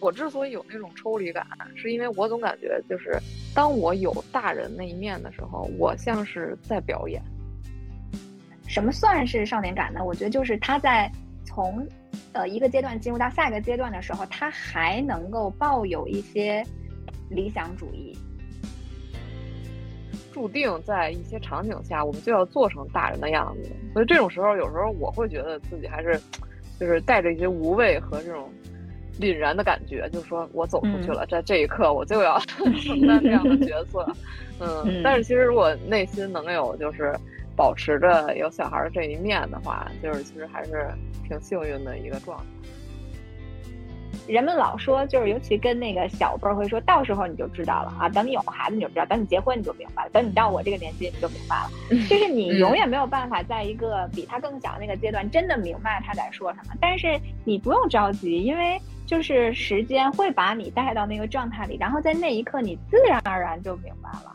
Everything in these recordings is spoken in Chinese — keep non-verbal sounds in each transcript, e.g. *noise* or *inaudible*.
我之所以有那种抽离感，是因为我总感觉就是当我有大人那一面的时候，我像是在表演。什么算是少年感呢？我觉得就是他在从呃一个阶段进入到下一个阶段的时候，他还能够抱有一些理想主义。注定在一些场景下，我们就要做成大人的样子。所以这种时候，有时候我会觉得自己还是就是带着一些无畏和这种凛然的感觉，就是说我走出去了，在这一刻我就要 *laughs* 承担这样的角色。嗯，但是其实如果内心能有就是。保持着有小孩这一面的话，就是其实还是挺幸运的一个状态。人们老说，就是尤其跟那个小辈儿会说，到时候你就知道了啊，等你有孩子你就知道，等你结婚你就明白了，等你到我这个年纪你就明白了。*laughs* 就是你永远没有办法在一个比他更小的那个阶段真的明白他在说什么，但是你不用着急，因为就是时间会把你带到那个状态里，然后在那一刻你自然而然就明白了。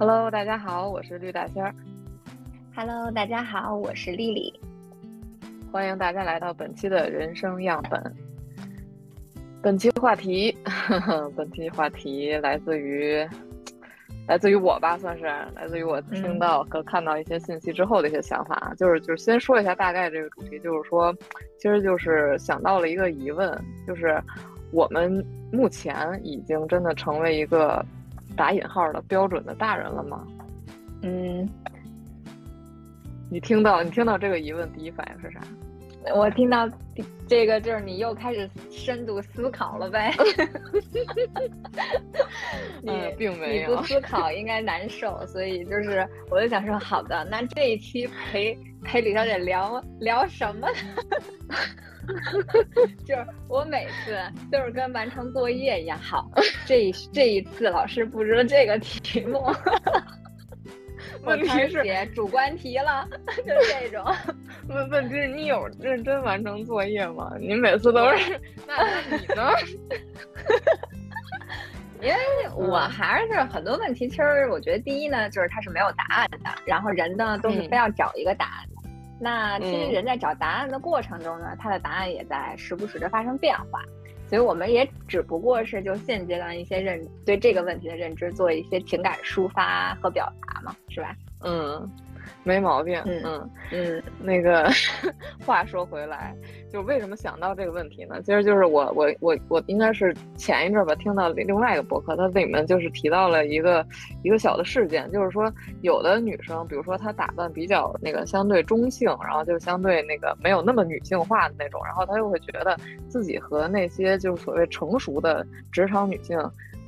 Hello，大家好，我是绿大仙儿。Hello，大家好，我是丽丽。欢迎大家来到本期的人生样本。本期话题，*laughs* 本期话题来自于来自于我吧，算是来自于我听到和看到一些信息之后的一些想法。就是就是先说一下大概这个主题，就是说，其实就是想到了一个疑问，就是我们目前已经真的成为一个。打引号的标准的大人了吗？嗯，你听到你听到这个疑问，第一反应是啥？我听到这个就是你又开始深度思考了呗。*laughs* 你并没有，你不思考应该难受，所以就是我就想说，好的，那这一期陪陪李小姐聊聊什么？*laughs* 就是我每次都是跟完成作业一样，好，*laughs* 这这一次老师布置了这个题目，*laughs* 我开始写主观题了，就这种。问问题是你有认真完成作业吗？你每次都是，那你呢？因为我还是很多问题，其实我觉得第一呢，就是它是没有答案的，然后人呢都是非要找一个答案。那其实人在找答案的过程中呢，他的答案也在时不时的发生变化，所以我们也只不过是就现阶段一些认对这个问题的认知做一些情感抒发和表达嘛，是吧？嗯。没毛病，嗯嗯，那个 *laughs* 话说回来，就为什么想到这个问题呢？其实就是我我我我应该是前一阵吧，听到另外一个博客，它里面就是提到了一个一个小的事件，就是说有的女生，比如说她打扮比较那个相对中性，然后就相对那个没有那么女性化的那种，然后她又会觉得自己和那些就是所谓成熟的职场女性。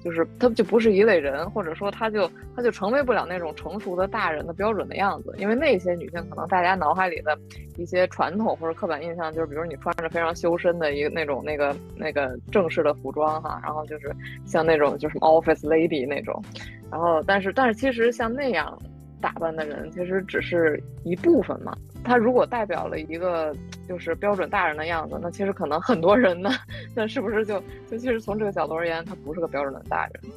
就是他就不是一类人，或者说他就他就成为不了那种成熟的大人的标准的样子，因为那些女性可能大家脑海里的一些传统或者刻板印象，就是比如你穿着非常修身的一个那种那个那个正式的服装哈，然后就是像那种就是 office lady 那种，然后但是但是其实像那样打扮的人其实只是一部分嘛。他如果代表了一个就是标准大人的样子，那其实可能很多人呢，*laughs* 那是不是就就其实从这个角度而言，他不是个标准的大人。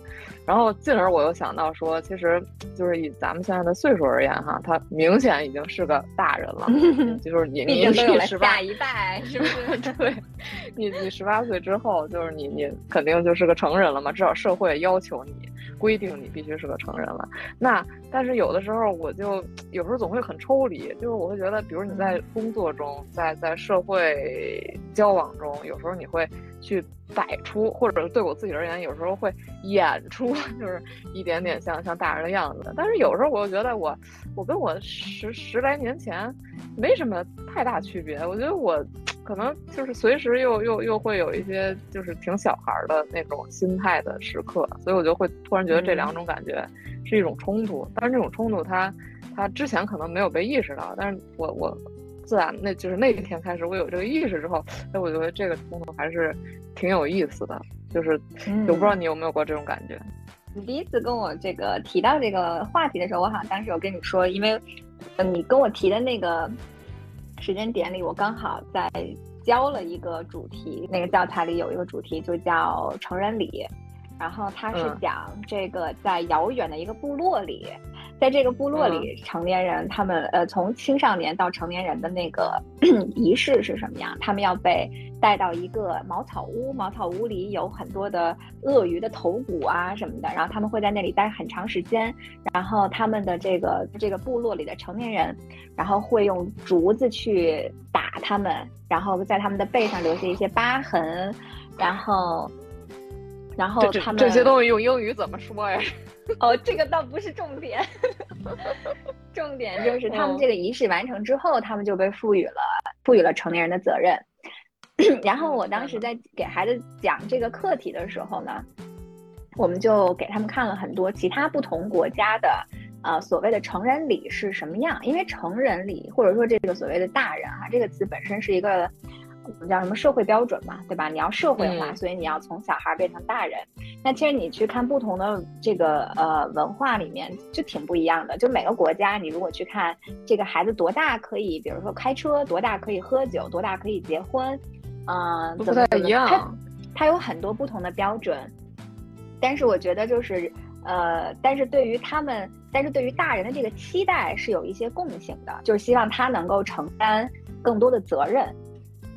然后进而我又想到说，其实就是以咱们现在的岁数而言哈，他明显已经是个大人了，*laughs* 就是你你十八一代是不是？*laughs* 对，你你十八岁之后，就是你你肯定就是个成人了嘛，至少社会要求你。规定你必须是个成人了，那但是有的时候我就有时候总会很抽离，就是我会觉得，比如你在工作中，在在社会交往中，有时候你会去摆出，或者对我自己而言，有时候会演出，就是一点点像像大人的样子。但是有时候我又觉得，我我跟我十十来年前没什么太大区别。我觉得我可能就是随时又又又会有一些就是挺小孩的那种心态的时刻，所以我就会突然觉得这两种感觉是一种冲突。但是这种冲突，它它之前可能没有被意识到，但是我我自然那就是那一天开始，我有这个意识之后，哎，我觉得这个冲突还是挺有意思的。就是我不知道你有没有过这种感觉。你第一次跟我这个提到这个话题的时候，我好像当时有跟你说，因为，呃，你跟我提的那个时间点里，我刚好在教了一个主题，那个教材里有一个主题就叫成人礼，然后它是讲这个在遥远的一个部落里。在这个部落里，成年人他们呃，从青少年到成年人的那个 *clears throat* 仪式是什么样？他们要被带到一个茅草屋，茅草屋里有很多的鳄鱼的头骨啊什么的，然后他们会在那里待很长时间。然后他们的这个这个部落里的成年人，然后会用竹子去打他们，然后在他们的背上留下一些疤痕，然后，然后他们这些东西用英语怎么说呀？*laughs* 哦，这个倒不是重点，*laughs* 重点就是他们这个仪式完成之后，他们就被赋予了赋予了成年人的责任。*coughs* 然后我当时在给孩子讲这个课题的时候呢，我们就给他们看了很多其他不同国家的呃所谓的成人礼是什么样，因为成人礼或者说这个所谓的大人哈这个词本身是一个。我们叫什么社会标准嘛，对吧？你要社会化，所以你要从小孩变成大人。那其实你去看不同的这个呃文化里面，就挺不一样的。就每个国家，你如果去看这个孩子多大可以，比如说开车，多大可以喝酒，多大可以结婚，嗯，不太一样。它它有很多不同的标准。但是我觉得就是呃，但是对于他们，但是对于大人的这个期待是有一些共性的，就是希望他能够承担更多的责任。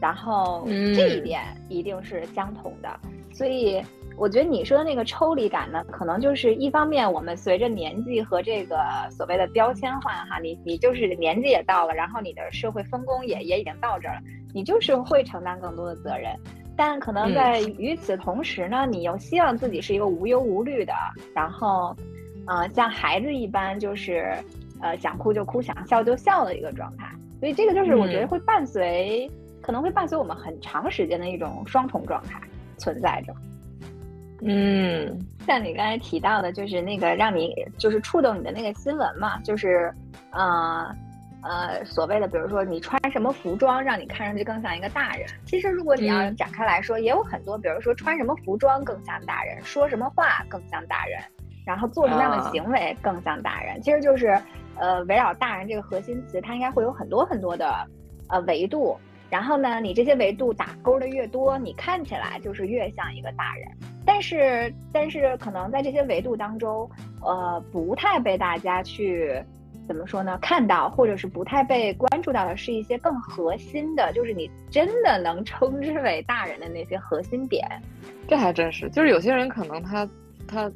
然后这一点一定是相同的，所以我觉得你说的那个抽离感呢，可能就是一方面，我们随着年纪和这个所谓的标签化哈，你你就是年纪也到了，然后你的社会分工也也已经到这儿了，你就是会承担更多的责任，但可能在与此同时呢，你又希望自己是一个无忧无虑的，然后，呃，像孩子一般，就是呃想哭就哭，想笑就笑的一个状态，所以这个就是我觉得会伴随。可能会伴随我们很长时间的一种双重状态存在着。嗯，像你刚才提到的，就是那个让你就是触动你的那个新闻嘛，就是呃呃所谓的，比如说你穿什么服装让你看上去更像一个大人。其实如果你要展开来说，也有很多，比如说穿什么服装更像大人，说什么话更像大人，然后做什么样的行为更像大人。其实就是呃围绕大人这个核心词，它应该会有很多很多的呃维度。然后呢，你这些维度打勾的越多，你看起来就是越像一个大人。但是，但是可能在这些维度当中，呃，不太被大家去怎么说呢？看到，或者是不太被关注到的，是一些更核心的，就是你真的能称之为大人的那些核心点。这还真是，就是有些人可能他他。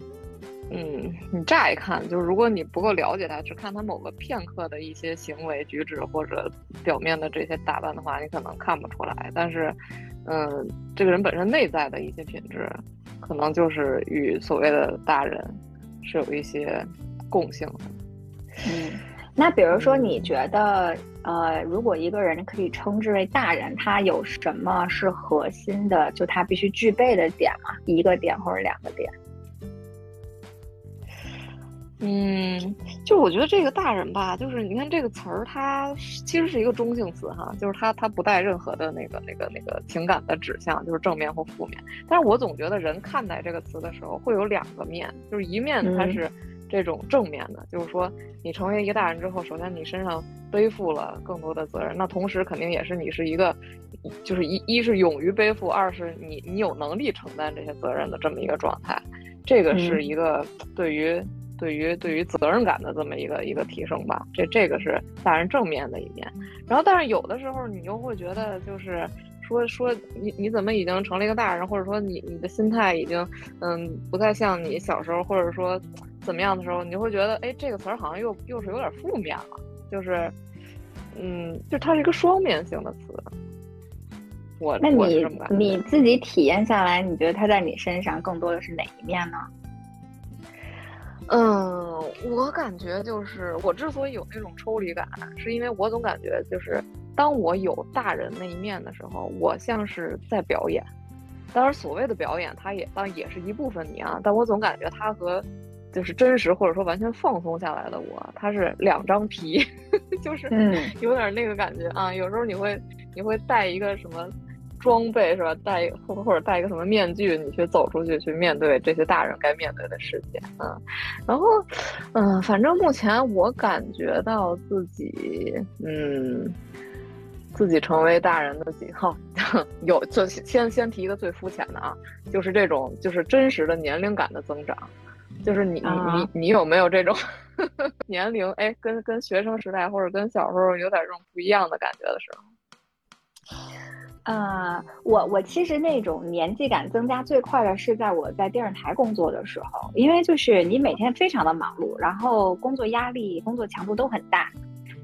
嗯，你乍一看就是，如果你不够了解他，只看他某个片刻的一些行为举止或者表面的这些打扮的话，你可能看不出来。但是，嗯，这个人本身内在的一些品质，可能就是与所谓的大人是有一些共性的。嗯，那比如说，你觉得，呃，如果一个人可以称之为大人，他有什么是核心的？就他必须具备的点吗？一个点或者两个点？嗯，就我觉得这个大人吧，就是你看这个词儿，它其实是一个中性词哈，就是它它不带任何的那个那个那个情感的指向，就是正面或负面。但是我总觉得人看待这个词的时候会有两个面，就是一面它是这种正面的，就是说你成为一个大人之后，首先你身上背负了更多的责任，那同时肯定也是你是一个，就是一一是勇于背负，二是你你有能力承担这些责任的这么一个状态，这个是一个对于。对于对于责任感的这么一个一个提升吧，这这个是大人正面的一面。然后，但是有的时候你又会觉得，就是说说你你怎么已经成了一个大人，或者说你你的心态已经嗯不再像你小时候，或者说怎么样的时候，你就会觉得哎这个词儿好像又又是有点负面了，就是嗯，就它是一个双面性的词。我那你你自己体验下来，你觉得它在你身上更多的是哪一面呢？嗯，我感觉就是我之所以有那种抽离感，是因为我总感觉就是当我有大人那一面的时候，我像是在表演。当然，所谓的表演，它也当然也是一部分你啊，但我总感觉它和就是真实或者说完全放松下来的我，它是两张皮，*laughs* 就是有点那个感觉啊。有时候你会你会带一个什么装备是吧？带或或者戴一个什么面具，你去走出去去面对这些大人该面对的世界啊。然后，嗯，反正目前我感觉到自己，嗯。自己成为大人的几号 *laughs* 有就先先提一个最肤浅的啊，就是这种就是真实的年龄感的增长，就是你你你你有没有这种 *laughs* 年龄哎跟跟学生时代或者跟小时候有点这种不一样的感觉的时候？啊，我我其实那种年纪感增加最快的是在我在电视台工作的时候，因为就是你每天非常的忙碌，然后工作压力、工作强度都很大。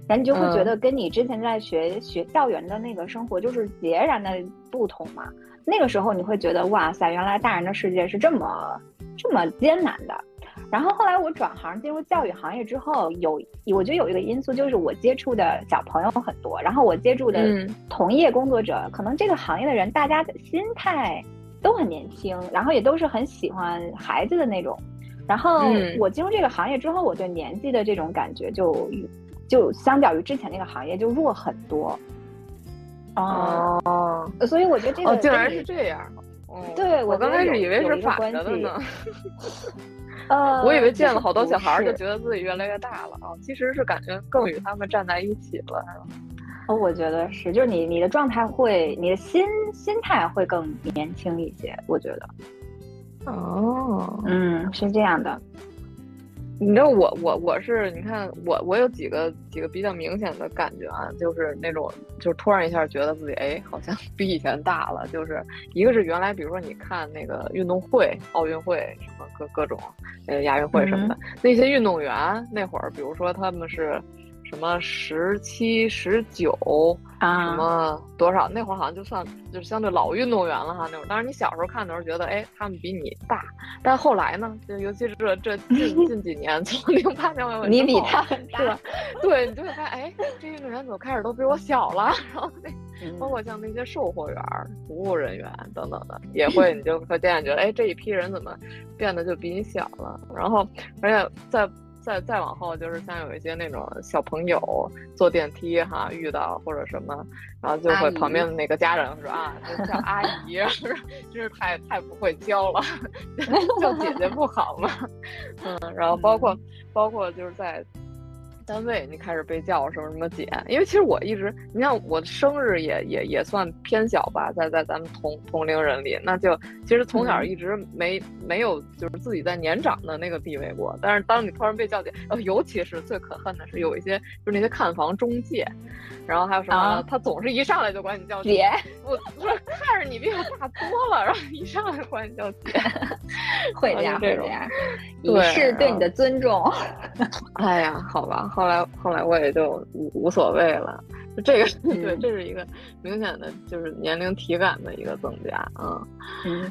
然后你就会觉得跟你之前在学学校园的那个生活就是截然的不同嘛。那个时候你会觉得哇塞，原来大人的世界是这么这么艰难的。然后后来我转行进入教育行业之后，有我觉得有一个因素就是我接触的小朋友很多，然后我接触的同业工作者，可能这个行业的人大家的心态都很年轻，然后也都是很喜欢孩子的那种。然后我进入这个行业之后，我对年纪的这种感觉就。就相较于之前那个行业就弱很多，哦，所以我觉得这个竟然是这样，对我刚开始以为是反着的呢，*laughs* *laughs* *laughs* 呃，我以为见了好多小孩就觉得自己越来越大了啊，其实是感觉更与他们站在一起了？哦，我觉得是，就是你你的状态会，你的心心态会更年轻一些，我觉得，哦，嗯，是这样的。你知道我我我是你看我我有几个几个比较明显的感觉啊，就是那种就是突然一下觉得自己哎好像 *laughs* 比以前大了，就是一个是原来比如说你看那个运动会、奥运会什么各各种呃亚运会什么的那些运动员那会儿，比如说他们是。什么十七、十九啊？什么多少？那会儿好像就算就是相对老运动员了哈。那会儿，当然你小时候看的时候觉得，哎，他们比你大。但后来呢，就尤其是这这近 *laughs* 近几年，从零八年往你比他大，对，你就会发现，哎，这运动员怎么开始都比我小了？*laughs* 然后那包括像那些售货员、服务人员等等的，也会 *laughs* 你就会渐渐觉得，哎，这一批人怎么变得就比你小了？然后，而且在。再再往后，就是像有一些那种小朋友坐电梯哈遇到或者什么，然后就会旁边的那个家长说啊，叫阿姨，*laughs* 真是太太不会教了，*laughs* 叫姐姐不好吗？*laughs* 嗯，然后包括包括就是在。单位你开始被叫什么什么姐，因为其实我一直，你像我的生日也也也算偏小吧，在在咱们同同龄人里，那就其实从小一直没没有就是自己在年长的那个地位过。但是当你突然被叫姐，呃，尤其是最可恨的是有一些就是那些看房中介，然后还有什么，他总是一上来就管你叫姐，我我看着你比我大多了，然后一上来管你叫姐，会这样这样，以示对你的尊重。*laughs* 哎呀，好吧。后来，后来我也就无无所谓了。就这个，*laughs* 对，这是一个明显的，就是年龄体感的一个增加啊。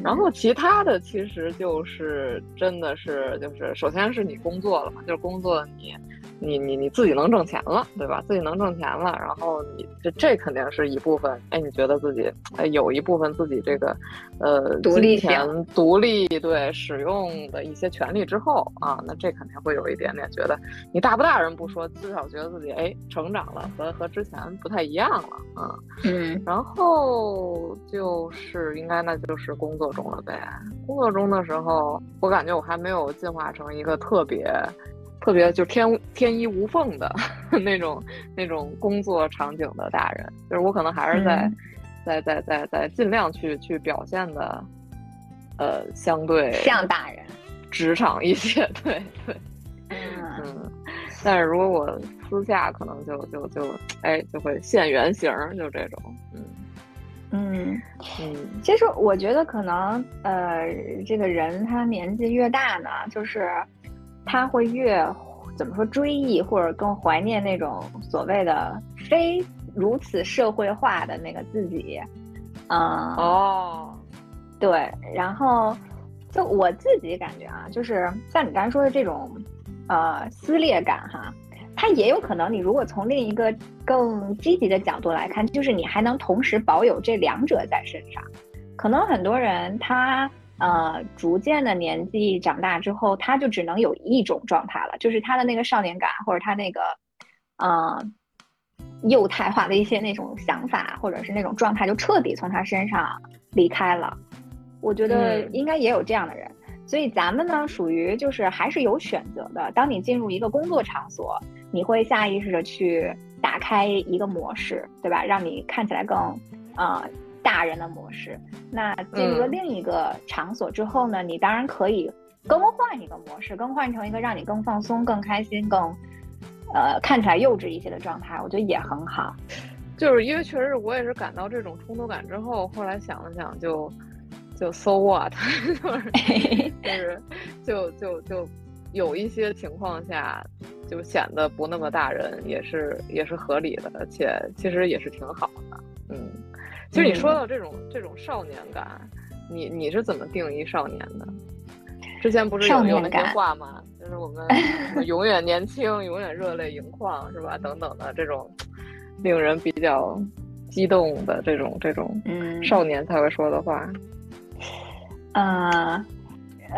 然后其他的其实就是真的是，就是首先是你工作了嘛，就是工作你。你你你自己能挣钱了，对吧？自己能挣钱了，然后你这这肯定是一部分。哎，你觉得自己哎有一部分自己这个，呃，独立钱独立对使用的一些权利之后啊，那这肯定会有一点点觉得你大不大人不说，至少觉得自己哎成长了，和和之前不太一样了啊。嗯，然后就是应该那就是工作中了呗。工作中的时候，我感觉我还没有进化成一个特别。特别就天天衣无缝的 *laughs* 那种那种工作场景的大人，就是我可能还是在在在在在尽量去去表现的，呃，相对像大人，职场一些，*laughs* 对对，嗯，但是如果我私下可能就就就哎就会现原形，就这种，嗯。嗯嗯，其实我觉得可能呃，这个人他年纪越大呢，就是。他会越怎么说追忆或者更怀念那种所谓的非如此社会化的那个自己，嗯哦，对，然后就我自己感觉啊，就是像你刚才说的这种呃撕裂感哈，它也有可能，你如果从另一个更积极的角度来看，就是你还能同时保有这两者在身上。可能很多人他呃逐渐的年纪长大之后，他就只能有一种状态了，就是他的那个少年感或者他那个呃幼态化的一些那种想法或者是那种状态，就彻底从他身上离开了。我觉得应该也有这样的人。所以咱们呢，属于就是还是有选择的。当你进入一个工作场所，你会下意识的去打开一个模式，对吧？让你看起来更，呃，大人的模式。那进入了另一个场所之后呢，你当然可以更换一个模式，更换成一个让你更放松、更开心、更，呃，看起来幼稚一些的状态。我觉得也很好。就是因为确实我也是感到这种冲突感之后，后来想了想就。就 so what，*laughs* 就是 *laughs* 就是就就就有一些情况下就显得不那么大人，也是也是合理的，而且其实也是挺好的。嗯，其实你说到这种这种少年感，你你是怎么定义少年的？之前不是有有那些话吗？就是我们永远年轻，*laughs* 永远热泪盈眶，是吧？等等的这种令人比较激动的这种这种少年才会说的话。呃，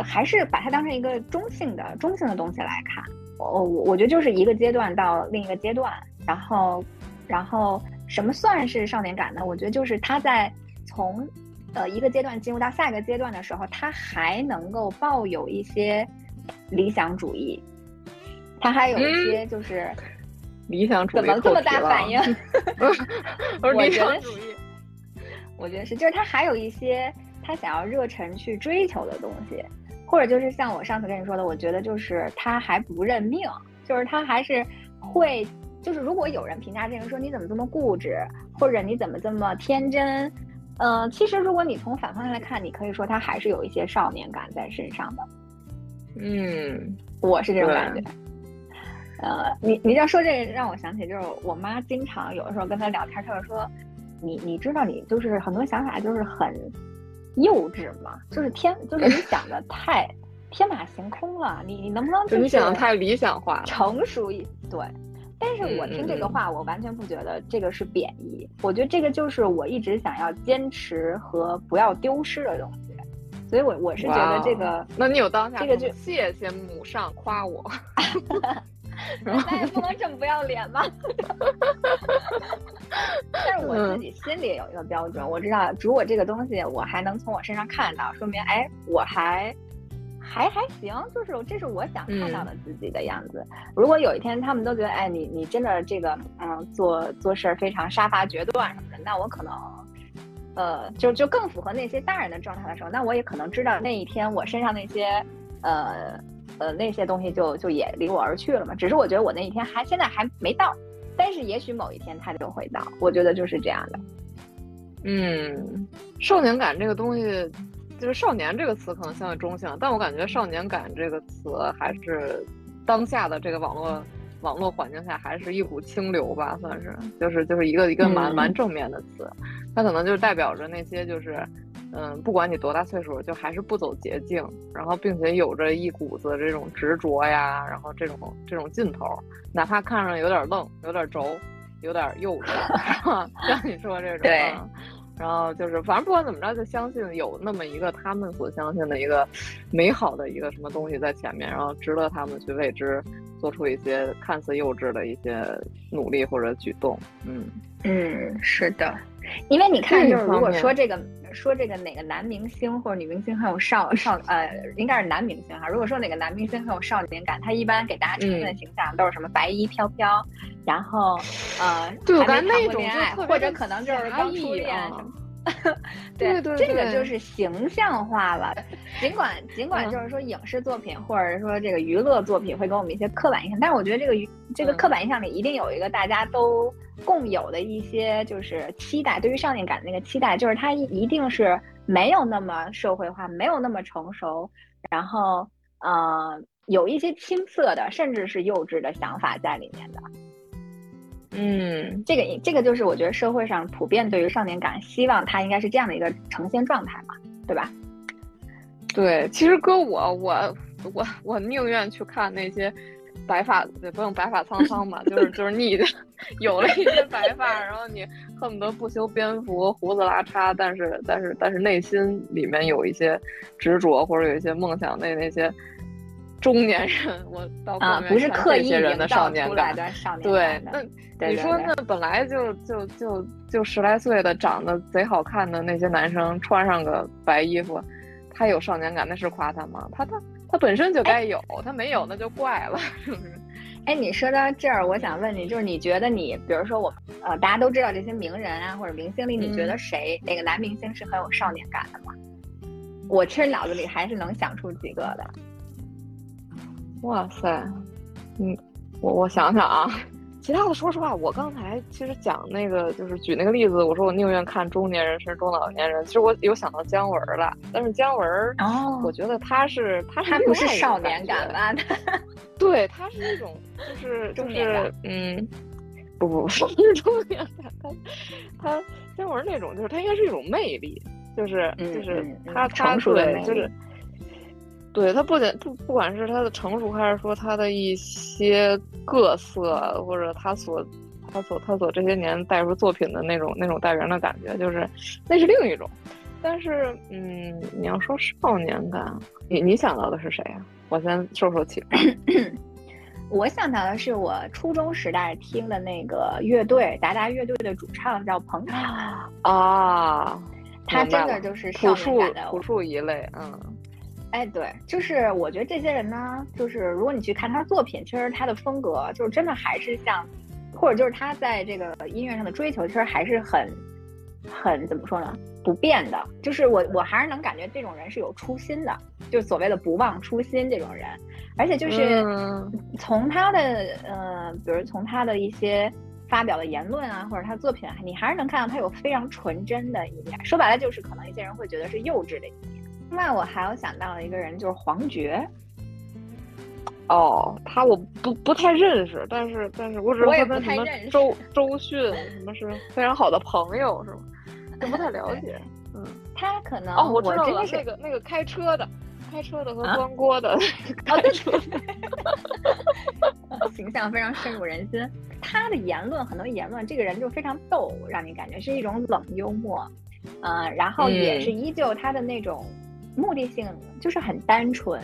还是把它当成一个中性的、中性的东西来看。我我我觉得就是一个阶段到另一个阶段，然后，然后什么算是少年感呢？我觉得就是他在从呃一个阶段进入到下一个阶段的时候，他还能够抱有一些理想主义，他还有一些就是理想主义。怎么这么大反应？*laughs* 我理想主义，我觉得是，就是他还有一些。他想要热忱去追求的东西，或者就是像我上次跟你说的，我觉得就是他还不认命，就是他还是会，就是如果有人评价这个人说你怎么这么固执，或者你怎么这么天真，嗯，其实如果你从反方向来看，你可以说他还是有一些少年感在身上的。嗯，我是这种感觉。呃，你你要说这个让我想起，就是我妈经常有的时候跟他聊天，她会说，你你知道你就是很多想法就是很。幼稚嘛，就是天，就是你 *laughs* 想的太天马行空了。你你能不能就你想的太理想化，成熟一对。但是我听这个话，我完全不觉得这个是贬义。我觉得这个就是我一直想要坚持和不要丢失的东西。所以我我是觉得这个，那你有当下这个就谢谢母上夸我。*laughs* 那也不能这么不要脸吧？但是我自己心里有一个标准，我知道如果这个东西我还能从我身上看到，说明哎，我还还还行，就是这是我想看到的自己的样子。如果有一天他们都觉得哎，你你真的这个嗯做做事儿非常杀伐决断什么的，那我可能呃就就更符合那些大人的状态的时候，那我也可能知道那一天我身上那些呃。呃，那些东西就就也离我而去了嘛。只是我觉得我那一天还现在还没到，但是也许某一天它就会到。我觉得就是这样的。嗯，少年感这个东西，就是少年这个词可能相对中性，但我感觉少年感这个词还是当下的这个网络网络环境下还是一股清流吧，算是，就是就是一个一个蛮蛮正面的词。它可能就代表着那些就是。嗯，不管你多大岁数，就还是不走捷径，然后并且有着一股子这种执着呀，然后这种这种劲头，哪怕看上有点愣、有点轴、有点幼稚，*laughs* 像你说这种，对。然后就是，反正不管怎么着，就相信有那么一个他们所相信的一个美好的一个什么东西在前面，然后值得他们去为之做出一些看似幼稚的一些努力或者举动。嗯嗯，是的。因为你看，就是如果说这个说这个哪个男明星或者女明星很有少少呃，应该是男明星哈。如果说哪个男明星很有少年感，他一般给大家呈现的形象都是什么白衣飘飘，然后呃还没谈过恋爱，或者可能就是刚初恋什么。*laughs* 对对，这个就是形象化了。*laughs* 尽管尽管就是说影视作品或者说这个娱乐作品会给我们一些刻板印象，但是我觉得这个这个刻板印象里一定有一个大家都共有的一些就是期待，对于少年感的那个期待，就是它一定是没有那么社会化，没有那么成熟，然后呃有一些青涩的，甚至是幼稚的想法在里面的。嗯，这个这个就是我觉得社会上普遍对于少年感，希望它应该是这样的一个呈现状态嘛，对吧？对，其实搁我我我我宁愿去看那些白发也不用白发苍苍吧，就是就是你 *laughs* 有了一些白发，然后你恨不得不修边幅，胡子拉碴，但是但是但是内心里面有一些执着或者有一些梦想，那那些中年人，我到啊不是刻意人的少年感，对，那你说那本来就就就就十来岁的长得贼好看的那些男生，穿上个白衣服，他有少年感，那是夸他吗？他他。他本身就该有，他没有那就怪了，是不是？*laughs* 哎，你说到这儿，我想问你，就是你觉得你，比如说我们，呃，大家都知道这些名人啊或者明星里，你觉得谁哪个男明星是很有少年感的吗？我其实脑子里还是能想出几个的。哇塞，嗯，我我想想啊。其他的，说实话，我刚才其实讲那个，就是举那个例子，我说我宁愿看中年人是中老年人。其实我有想到姜文了，但是姜文，哦，我觉得他是他他不是少年感吧？*laughs* 对，他是那种就是就是嗯，不不不是中年感，他他姜文那种就是他应该是一种魅力，就是就是他他对就是。对他不仅不不管是他的成熟，还是说他的一些各色，或者他所他所他所这些年带出作品的那种那种带人的感觉，就是那是另一种。但是，嗯，你要说少年感，你你想到的是谁啊？我先受受气。*coughs* 我想到的是我初中时代听的那个乐队达达乐队的主唱叫彭 *gasps* 凯啊，他真的就是朴树朴树一类，嗯。哎，对，就是我觉得这些人呢，就是如果你去看他的作品，其实他的风格就是真的还是像，或者就是他在这个音乐上的追求，其实还是很，很怎么说呢，不变的。就是我我还是能感觉这种人是有初心的，就所谓的不忘初心这种人。而且就是从他的呃，比如从他的一些发表的言论啊，或者他的作品，你还是能看到他有非常纯真的一面。说白了，就是可能一些人会觉得是幼稚的一面。另外，我还有想到了一个人，就是黄觉。哦，他我不不太认识，但是但是我只是他跟什么周周迅什么是非常好的朋友，是吗？就不太了解。嗯，*laughs* 他可能哦，我知道了，那个那个开车的，开车的和端锅的，*laughs* 开车，*laughs* 形象非常深入人心。他的言论很多言论，这个人就非常逗，让你感觉是一种冷幽默。嗯，然后也是依旧他的那种。目的性就是很单纯，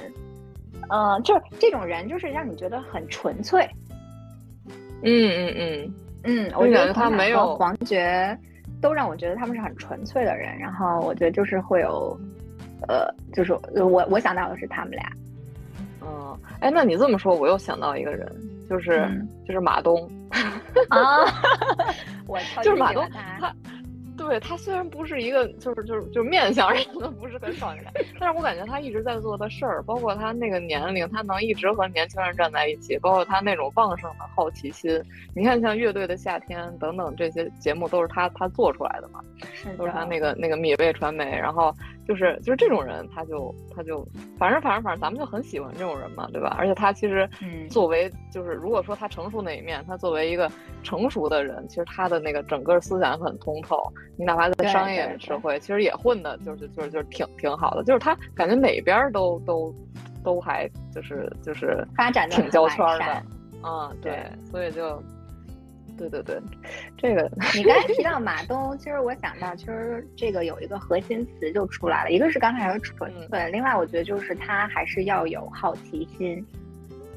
呃，就是这种人就是让你觉得很纯粹。嗯嗯嗯嗯，我觉得他没有黄觉都让我觉得他们是很纯粹的人。然后我觉得就是会有，呃，就是我我想到的是他们俩。嗯，哎，那你这么说，我又想到一个人，就是就是马东。啊，*laughs* 我就是马东他。对他虽然不是一个，就是就是就是面相上的不是很少年，但是我感觉他一直在做的事儿，包括他那个年龄，他能一直和年轻人站在一起，包括他那种旺盛的好奇心。你看，像乐队的夏天等等这些节目都是他他做出来的嘛，都是他那个那个米味传媒，然后就是就是这种人，他就他就反正反正反正咱们就很喜欢这种人嘛，对吧？而且他其实作为就是如果说他成熟那一面，他作为一个成熟的人，其实他的那个整个思想很通透。你哪怕在商业社会，其实也混的，就是就是就是挺挺好的。就是他感觉哪边都都都还就是就是发展挺交圈的，嗯，对，所以就对对对，这个 *laughs* 你刚才提到马东，其实我想到，其实这个有一个核心词就出来了，一个是刚才说纯粹，另外我觉得就是他还是要有好奇心。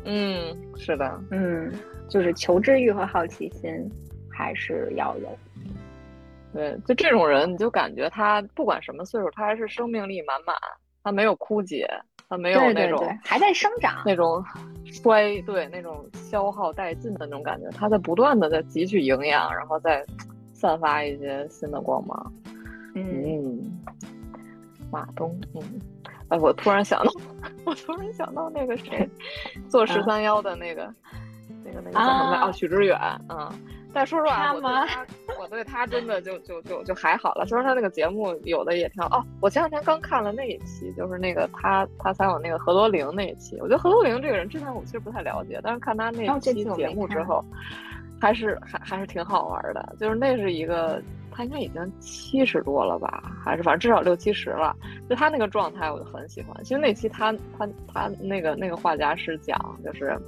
嗯，是的，嗯，就是求知欲和好奇心还是要有。对，就这种人，你就感觉他不管什么岁数，他还是生命力满满，他没有枯竭，他没有那种还在生长那种衰，对那种消耗殆尽的那种感觉，他在不断的在汲取营养，然后再散发一些新的光芒。嗯，马东，嗯，哎，我突然想到，我突然想到那个谁，做十三幺的那个，那个那个叫什么来？哦，许知远，嗯。但说实话，我对他，我对他真的就就就就还好了。虽然他那个节目有的也挺好哦。我前两天刚看了那一期，就是那个他他采访那个何多玲那一期。我觉得何多玲这个人之前我其实不太了解，但是看他那期节目之后，还是还还是挺好玩的。就是那是一个，他应该已经七十多了吧，还是反正至少六七十了。就他那个状态，我就很喜欢。其实那期他他他那个那个画家是讲就是。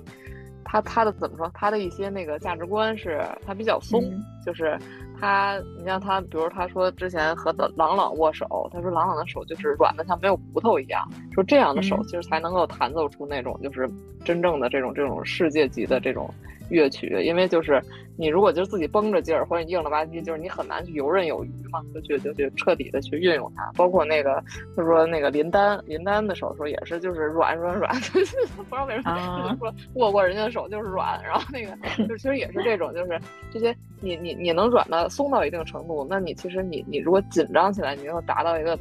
他他的怎么说？他的一些那个价值观是他比较松，就是他，你像他，比如他说之前和朗朗握手，他说朗朗的手就是软的像没有骨头一样，说这样的手其实才能够弹奏出那种就是真正的这种这种世界级的这种。乐曲，因为就是你如果就是自己绷着劲儿，或者你硬了吧唧，就是你很难去游刃有余嘛，就去就去彻底的去运用它。包括那个他说那个林丹，林丹的手说也是就是软软软，*laughs* 不知道为什么说握过人家的手就是软，然后那个 *laughs* 就其实也是这种，就是这些你你你能软的松到一定程度，那你其实你你如果紧张起来，你要达到一个。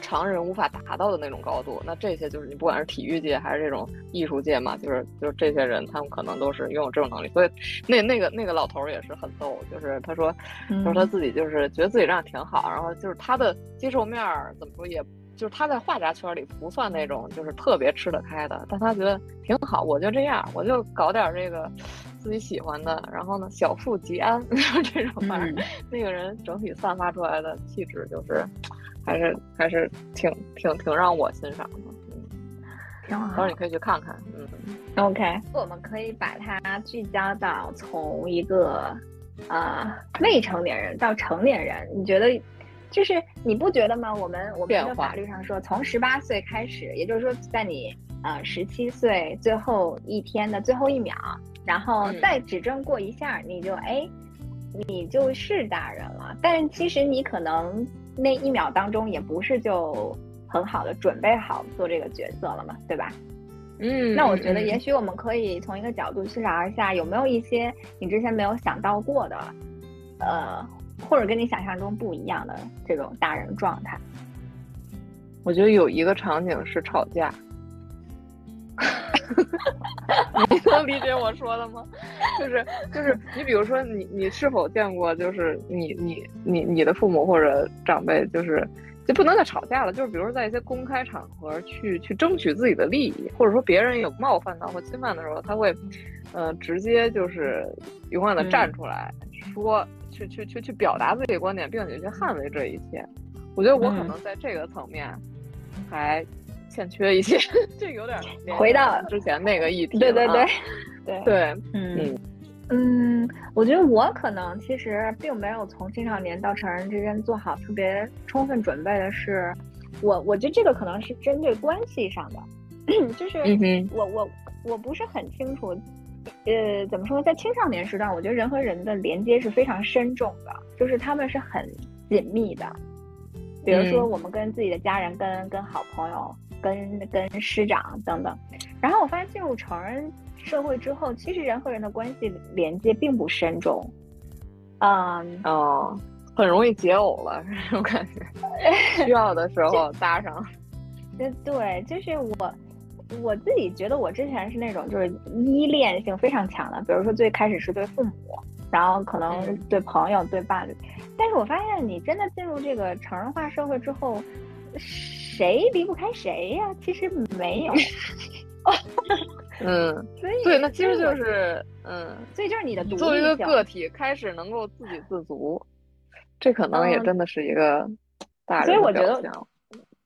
常人无法达到的那种高度，那这些就是你不管是体育界还是这种艺术界嘛，就是就是这些人，他们可能都是拥有这种能力。所以那那个那个老头儿也是很逗，就是他说，他说他自己就是觉得自己这样挺好，然后就是他的接受面儿怎么说，也就是他在画家圈里不算那种就是特别吃得开的，但他觉得挺好，我就这样，我就搞点这个自己喜欢的，然后呢小富即安，*laughs* 这种反正那个人整体散发出来的气质就是。还是还是挺挺挺让我欣赏的，嗯，挺好。到时候你可以去看看，嗯。OK，我们可以把它聚焦到从一个呃未成年人到成年人，你觉得就是你不觉得吗？我们我们的法律上说，从十八岁开始，也就是说在你呃十七岁最后一天的最后一秒，然后再指证过一下，你就哎，你就是大人了。但是其实你可能。那一秒当中，也不是就很好的准备好做这个角色了嘛，对吧？嗯，那我觉得也许我们可以从一个角度去聊一下，有没有一些你之前没有想到过的，呃，或者跟你想象中不一样的这种大人状态。我觉得有一个场景是吵架。*laughs* *laughs* 你能理解我说的吗？就是就是，你比如说，你你是否见过，就是你你你你的父母或者长辈，就是就不能再吵架了，就是比如说在一些公开场合去去争取自己的利益，或者说别人有冒犯到或侵犯的时候，他会呃直接就是勇敢的站出来说，去去去去表达自己的观点，并且去捍卫这一切。我觉得我可能在这个层面还。欠缺一些，*laughs* 这有点回到之前那个议题。对对对，对对，嗯嗯，我觉得我可能其实并没有从青少年到成人之间做好特别充分准备的是，我我觉得这个可能是针对关系上的，*clears throat* 就是我我我不是很清楚，呃，怎么说，在青少年时段，我觉得人和人的连接是非常深重的，就是他们是很紧密的，比如说我们跟自己的家人，跟跟好朋友。跟跟师长等等，然后我发现进入成人社会之后，其实人和人的关系连接并不深重，嗯哦，很容易解偶了 *laughs* 这种感觉，*laughs* 需要的时候搭上。对对，就是我我自己觉得我之前是那种就是依恋性非常强的，比如说最开始是对父母，然后可能对朋友、对伴侣，但是我发现你真的进入这个成人化社会之后。谁离不开谁呀？其实没有。*laughs* *laughs* 嗯，所以对，那其实就是嗯，所以就是你的独立作为一个个体开始能够自给自足，这可能也真的是一个大人的表现。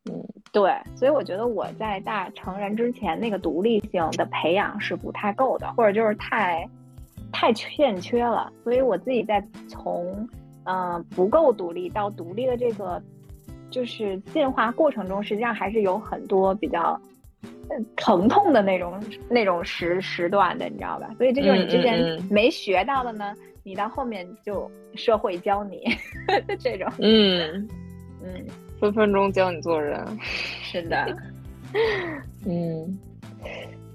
嗯，对，所以我觉得我在大成人之前那个独立性的培养是不太够的，或者就是太太欠缺了。所以我自己在从嗯不够独立到独立的这个。就是进化过程中，实际上还是有很多比较疼痛的那种那种时时段的，你知道吧？所以这就是你之前没学到的呢，你到后面就社会教你 *laughs* 这种，嗯嗯，分分钟教你做人。*laughs* 是的，*laughs* 嗯，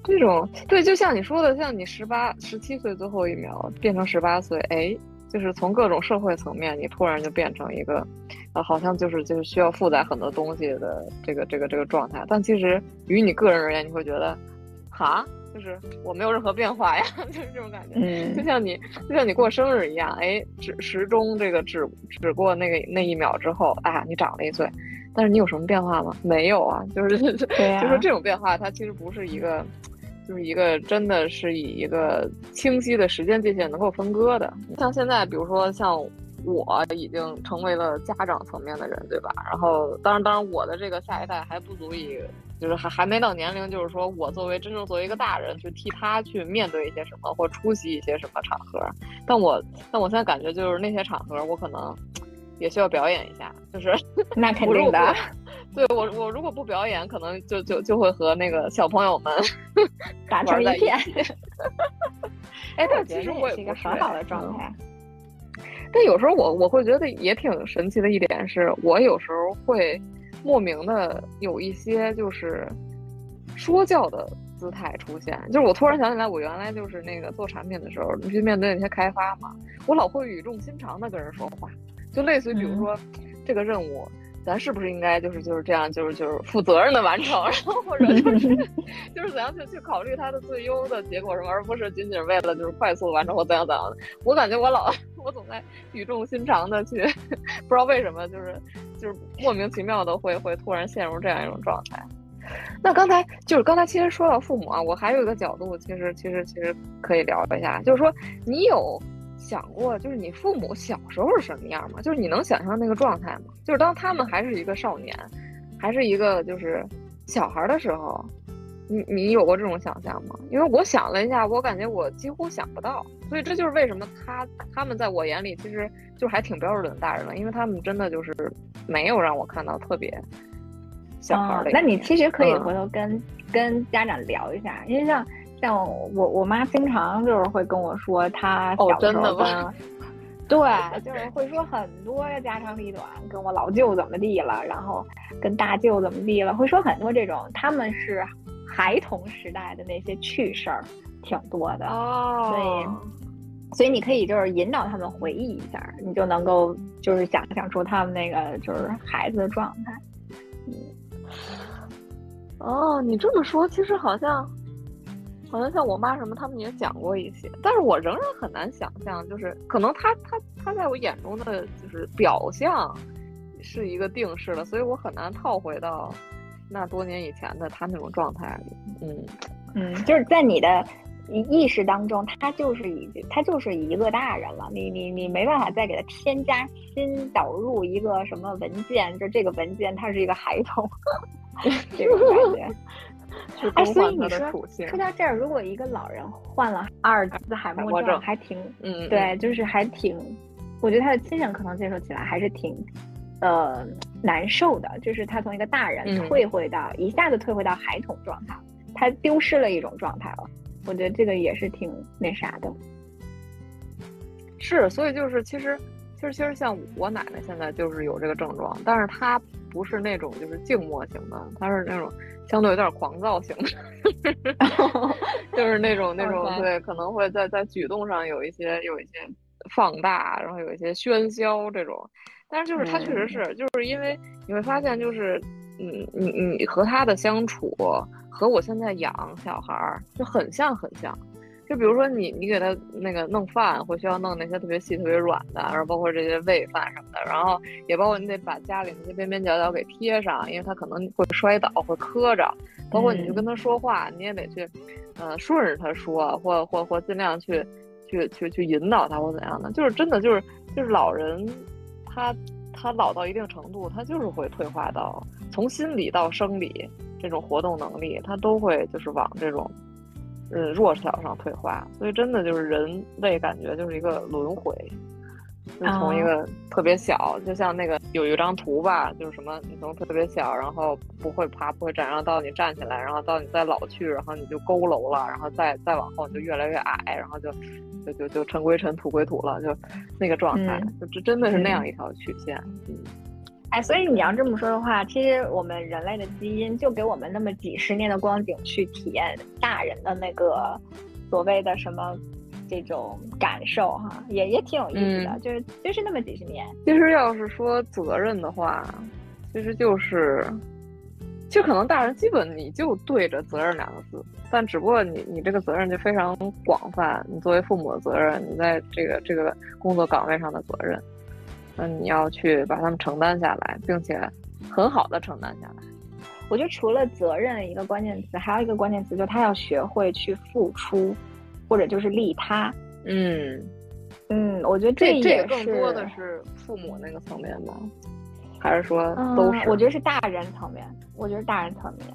这种对，就像你说的，像你十八、十七岁最后一秒变成十八岁，哎。就是从各种社会层面，你突然就变成一个，呃，好像就是就是需要负载很多东西的这个这个这个状态。但其实于你个人而言，你会觉得，哈，就是我没有任何变化呀，*laughs* 就是这种感觉。嗯，*laughs* 就像你就像你过生日一样，哎，只时钟这个只只过那个那一秒之后，啊，你长了一岁，但是你有什么变化吗？没有啊，就是 *laughs* 就是这种变化，它其实不是一个。就是一个真的是以一个清晰的时间界限能够分割的，像现在，比如说像我已经成为了家长层面的人，对吧？然后，当然，当然，我的这个下一代还不足以就是还还没到年龄，就是说我作为真正作为一个大人去替他去面对一些什么或出席一些什么场合，但我但我现在感觉就是那些场合我可能也需要表演一下，就是那肯定的，*laughs* 对我我如果不表演，可能就就就会和那个小朋友们打成一片。*laughs* 哎，但其实我也是一个很好的状态。但有时候我我会觉得也挺神奇的一点是，我有时候会。莫名的有一些就是说教的姿态出现，就是我突然想起来，我原来就是那个做产品的时候，你去面对那些开发嘛，我老会语重心长的跟人说话，就类似于比如说这个任务，咱是不是应该就是就是这样，就是就是负责任的完成，然后或者就是 *laughs* 就是怎样去去考虑它的最优的结果什么，而不是仅仅为了就是快速完成或怎样怎样的。我感觉我老我总在语重心长的去，*laughs* 不知道为什么就是。就是莫名其妙的会会突然陷入这样一种状态。那刚才就是刚才其实说到父母啊，我还有一个角度，其实其实其实可以聊一下，就是说你有想过，就是你父母小时候是什么样吗？就是你能想象那个状态吗？就是当他们还是一个少年，还是一个就是小孩的时候。你你有过这种想象吗？因为我想了一下，我感觉我几乎想不到，所以这就是为什么他他们在我眼里其实就还挺标准的大人了，因为他们真的就是没有让我看到特别小孩的。那你其实可以回头跟跟家长聊一下，因为像像我我妈经常就是会跟我说她小时候跟。*laughs* 对，就是会说很多家长里短，跟我老舅怎么地了，然后跟大舅怎么地了，会说很多这种他们是。孩童时代的那些趣事儿挺多的哦，所以所以你可以就是引导他们回忆一下，你就能够就是想象出他们那个就是孩子的状态。嗯，哦，你这么说，其实好像好像像我妈什么，他们也讲过一些，但是我仍然很难想象，就是可能他他他在我眼中的就是表象是一个定式的，所以我很难套回到。那多年以前的他那种状态，嗯嗯，就是在你的意识当中，他就是已经他就是一个大人了，你你你没办法再给他添加新导入一个什么文件，就这个文件它是一个孩童，*laughs* 这种感觉。*laughs* 哎，所以你说说到这儿，如果一个老人患了阿尔兹海默症，还挺嗯，对，就是还挺，我觉得他的亲人可能接受起来还是挺。呃，难受的，就是他从一个大人退回到一下子退回到孩童状态，他丢失了一种状态了。我觉得这个也是挺那啥的。是，所以就是其实其实其实像我奶奶现在就是有这个症状，但是她不是那种就是静默型的，他是那种相对有点狂躁型的，*laughs* 就是那种那种对，可能会在在举动上有一些有一些放大，然后有一些喧嚣这种。但是就是他确实是，就是因为你会发现，就是嗯，你你和他的相处和我现在养小孩儿就很像很像，就比如说你你给他那个弄饭，会需要弄那些特别细特别软的，然后包括这些喂饭什么的，然后也包括你得把家里那些边边角角给贴上，因为他可能会摔倒会磕着，包括你就跟他说话，你也得去，呃，顺着他说，或或或尽量去去去去引导他或怎样的，就是真的就是就是老人。他他老到一定程度，他就是会退化到从心理到生理这种活动能力，他都会就是往这种嗯弱小上退化。所以真的就是人类感觉就是一个轮回，就从一个特别小，就像那个有一张图吧，就是什么你从特别小，然后不会爬不会站，然后到你站起来，然后到你再老去，然后你就佝偻了，然后再再往后你就越来越矮，然后就。就就就尘归尘，土归土了，就那个状态，就这真的是那样一条曲线。嗯，哎，所以你要这么说的话，其实我们人类的基因就给我们那么几十年的光景去体验大人的那个所谓的什么这种感受哈，也也挺有意思的，就是就是那么几十年。其实要是说责任的话，其实就是。就可能大人基本你就对着责任两个字，但只不过你你这个责任就非常广泛。你作为父母的责任，你在这个这个工作岗位上的责任，那你要去把他们承担下来，并且很好的承担下来。我觉得除了责任一个关键词，还有一个关键词，就是他要学会去付出，或者就是利他。嗯嗯，我觉得这这更多的是父母那个层面吧。还是说都是？我觉得是大人层面，我觉得大人层面，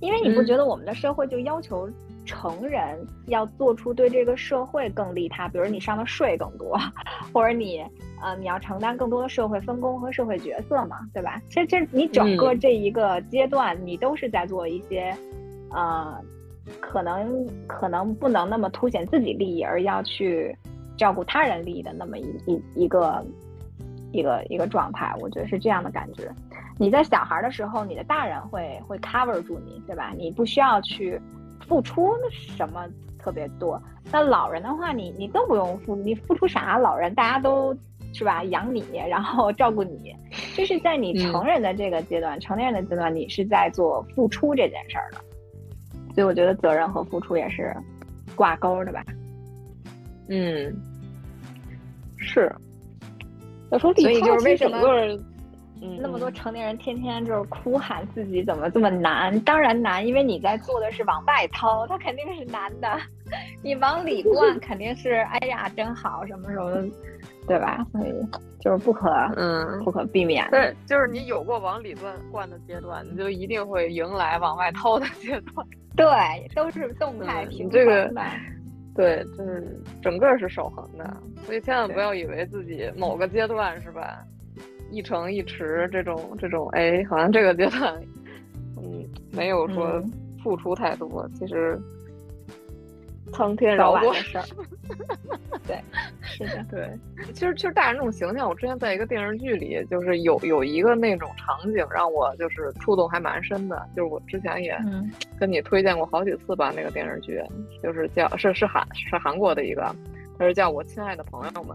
因为你不觉得我们的社会就要求成人要做出对这个社会更利他，比如你上的税更多，*laughs* 或者你呃你要承担更多的社会分工和社会角色嘛，对吧？这这你整个这一个阶段，你都是在做一些呃可能可能不能那么凸显自己利益，而要去照顾他人利益的那么一一一个一个一个状态，我觉得是这样的感觉。你在小孩的时候，你的大人会会 cover 住你，对吧？你不需要去付出什么特别多。那老人的话，你你更不用付，你付出啥？老人大家都是吧，养你，然后照顾你，就是在你成人的这个阶段，成年人的阶段，你是在做付出这件事儿的。所以我觉得责任和付出也是挂钩的吧。嗯，是。要说所以就是为什么？嗯，那么多成年人天天就是哭喊自己怎么这么难，当然难，因为你在做的是往外掏，它肯定是难的。*laughs* 你往里灌肯定是哎呀真好什么什么，对吧？所以就是不可嗯不可避免。对，就是你有过往里灌灌的阶段，你就一定会迎来往外掏的阶段。*laughs* 对，都是动态平衡的。对，就是整个是守恒的，所以千万不要以为自己某个阶段是吧？一城一池这种这种，哎，好像这个阶段，嗯，没有说付出太多，其实苍天饶过的事儿。对，*laughs* 是的，*laughs* 对。其实其实大人这种形象，我之前在一个电视剧里，就是有有一个那种场景让我就是触动还蛮深的，就是我之前也跟你推荐过好几次吧，那个电视剧就是叫是是韩是韩国的一个，它是叫我亲爱的朋友们。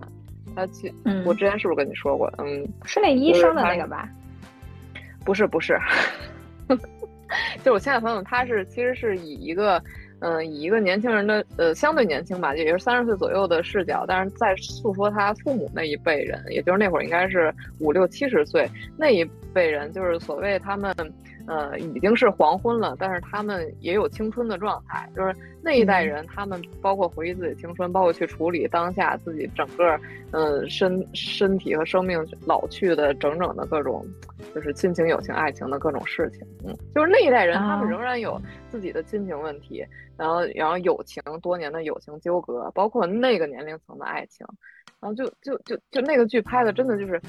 他去，我之前是不是跟你说过？嗯，是那医生的那个吧？不是，不是，*laughs* 就我亲爱的朋友，他是其实是以一个，嗯，以一个年轻人的，呃，相对年轻吧，也就是三十岁左右的视角，但是在诉说他父母那一辈人，也就是那会儿应该是五六七十岁那一辈人，就是所谓他们。呃，已经是黄昏了，但是他们也有青春的状态，就是那一代人，他们包括回忆自己青春，包括去处理当下自己整个，嗯，身身体和生命老去的整整的各种，就是亲情、友情、爱情的各种事情，嗯，就是那一代人，他们仍然有自己的亲情问题，然后，然后友情多年的友情纠葛，包括那个年龄层的爱情，然后就就就就那个剧拍的真的就是。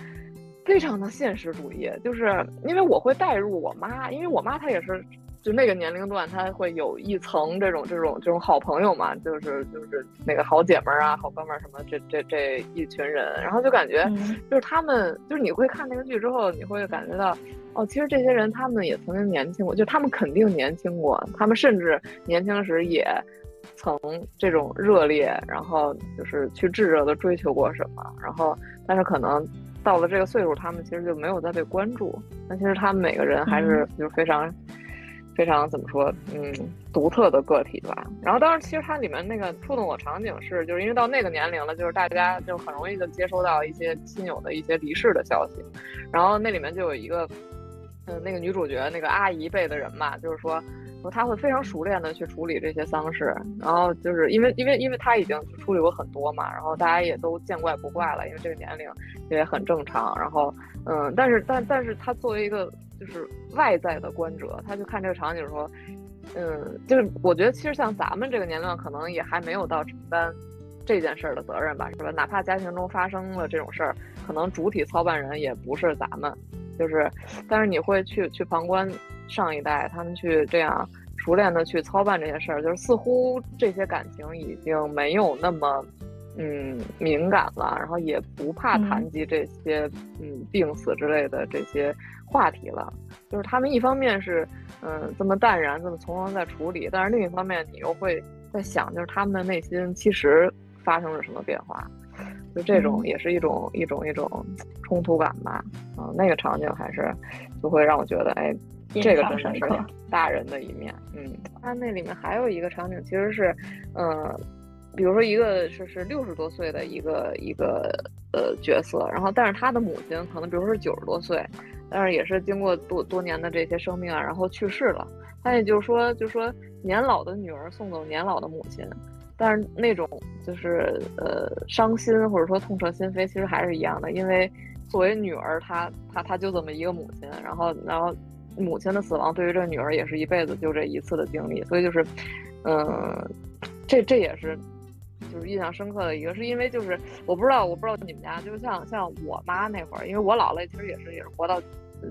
非常的现实主义，就是因为我会带入我妈，因为我妈她也是就那个年龄段，她会有一层这种这种这种好朋友嘛，就是就是那个好姐们儿啊、好哥们儿什么这这这一群人，然后就感觉就是他们就是你会看那个剧之后，你会感觉到哦，其实这些人他们也曾经年轻过，就他们肯定年轻过，他们甚至年轻时也曾这种热烈，然后就是去炙热的追求过什么，然后但是可能。到了这个岁数，他们其实就没有再被关注。那其实他们每个人还是就是非常、非常怎么说，嗯，独特的个体吧。然后当时其实它里面那个触动我场景是，就是因为到那个年龄了，就是大家就很容易就接收到一些亲友的一些离世的消息。然后那里面就有一个，嗯，那个女主角那个阿姨辈的人嘛，就是说。他会非常熟练的去处理这些丧事，然后就是因为因为因为他已经处理过很多嘛，然后大家也都见怪不怪了，因为这个年龄也很正常。然后嗯，但是但但是他作为一个就是外在的观者，他就看这个场景说，嗯，就是我觉得其实像咱们这个年龄，可能也还没有到承担这件事儿的责任吧，是吧？哪怕家庭中发生了这种事儿，可能主体操办人也不是咱们，就是，但是你会去去旁观。上一代他们去这样熟练的去操办这些事儿，就是似乎这些感情已经没有那么嗯敏感了，然后也不怕谈及这些嗯病死之类的这些话题了。就是他们一方面是嗯这么淡然，这么从容在处理，但是另一方面你又会在想，就是他们的内心其实发生了什么变化，就这种也是一种一种一种冲突感吧。嗯，那个场景还是就会让我觉得哎。这个真的是大人的一面，嗯，他那里面还有一个场景，其实是，嗯，比如说一个是是六十多岁的一个一个呃角色，然后但是他的母亲可能比如说是九十多岁，但是也是经过多多年的这些生命啊，然后去世了。他也就是说，就说年老的女儿送走年老的母亲，但是那种就是呃伤心或者说痛彻心扉，其实还是一样的，因为作为女儿，她她她就这么一个母亲，然后然后。母亲的死亡对于这女儿也是一辈子就这一次的经历，所以就是，嗯，这这也是就是印象深刻的一个，是因为就是我不知道我不知道你们家，就是像像我妈那会儿，因为我姥姥其实也是也是活到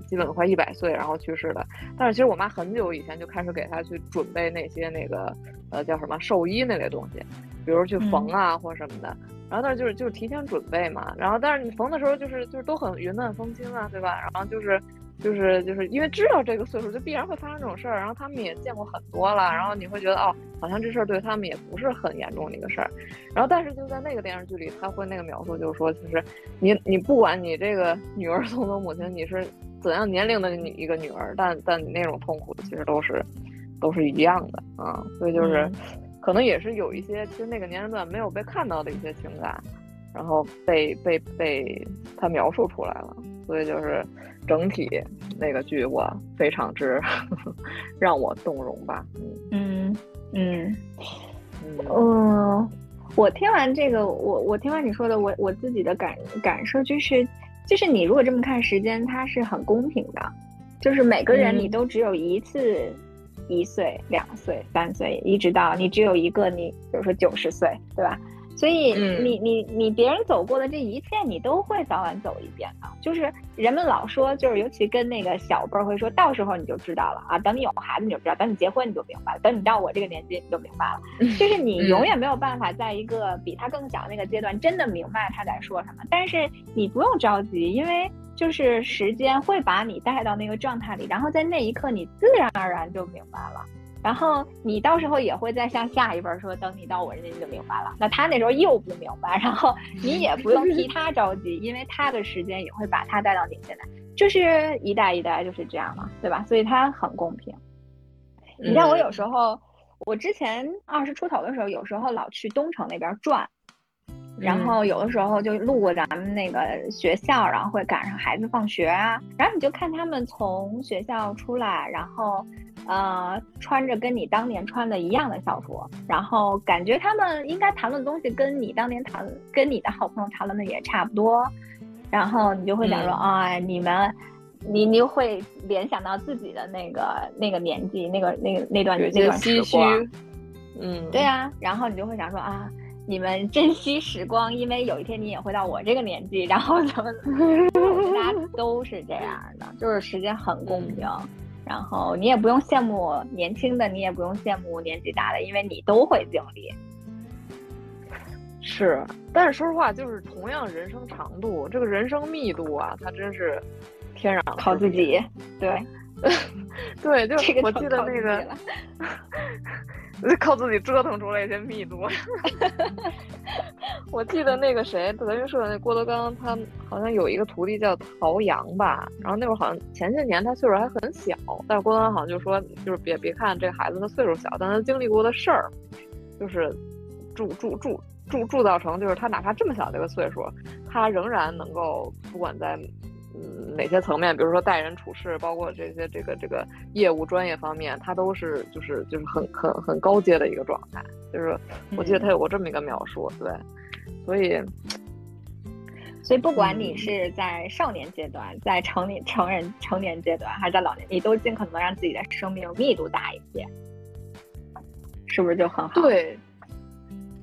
基本快一百岁然后去世的，但是其实我妈很久以前就开始给她去准备那些那个呃叫什么寿衣那类东西，比如去缝啊或什么的。然后但是就是就是提前准备嘛，然后但是你缝的时候就是就是都很云淡风轻啊，对吧？然后就是就是就是因为知道这个岁数就必然会发生这种事儿，然后他们也见过很多了，然后你会觉得哦，好像这事儿对他们也不是很严重的一个事儿。然后但是就在那个电视剧里，他会那个描述就是说，其实你你不管你这个女儿 *laughs* 送走母亲，你是怎样年龄的女一个女儿，但但你那种痛苦其实都是都是一样的啊，所以就是。可能也是有一些，其实那个年龄段没有被看到的一些情感，然后被被被他描述出来了，所以就是整体那个剧我非常之 *laughs* 让我动容吧。嗯嗯嗯嗯，我听完这个，我我听完你说的，我我自己的感感受就是，就是你如果这么看时间，它是很公平的，就是每个人你都只有一次。一岁、两岁、三岁，一直到你只有一个，你比如说九十岁，对吧？所以你你你别人走过的这一切，你都会早晚走一遍的。就是人们老说，就是尤其跟那个小辈儿会说，到时候你就知道了啊。等你有孩子你就知道，等你结婚你就明白了，等你到我这个年纪你就明白了。就是你永远没有办法在一个比他更小的那个阶段真的明白他在说什么。但是你不用着急，因为。就是时间会把你带到那个状态里，然后在那一刻你自然而然就明白了，然后你到时候也会再向下一辈说，等你到我这边就明白了。那他那时候又不明白，然后你也不用替他着急，因为他的时间也会把他带到你现在，就是一代一代就是这样嘛，对吧？所以他很公平。你像我有时候，我之前二十出头的时候，有时候老去东城那边转。然后有的时候就路过咱们那个学校，然后会赶上孩子放学啊，然后你就看他们从学校出来，然后，呃，穿着跟你当年穿的一样的校服，然后感觉他们应该谈论的东西跟你当年谈，跟你的好朋友谈论的也差不多，然后你就会想说啊，你们，你你会联想到自己的那个那个年纪，那个那个那段那段时光，嗯，对啊，然后你就会想说啊。你们珍惜时光，因为有一天你也会到我这个年纪，然后怎么 *laughs* 大家都是这样的，就是时间很公平，然后你也不用羡慕年轻的，你也不用羡慕年纪大的，因为你都会经历。是，但是说实话，就是同样人生长度，这个人生密度啊，它真是天壤靠自己。对，*laughs* 对，就我记得那个。*laughs* 靠自己折腾出来一些密度。*laughs* 我记得那个谁，德云社那郭德纲，他好像有一个徒弟叫陶阳吧。然后那会儿好像前些年他岁数还很小，但是郭德纲好像就说，就是别别看这个孩子他岁数小，但他经历过的事儿，就是铸铸铸铸铸造成，就是他哪怕这么小这个岁数，他仍然能够不管在。嗯，哪些层面，比如说待人处事，包括这些这个这个业务专业方面，他都是就是就是很很很高阶的一个状态。就是我记得他有过这么一个描述，对，所以所以不管你是在少年阶段，在成年成人成年阶段，还是在老年，你都尽可能让自己的生命密度大一些，是不是就很好？对。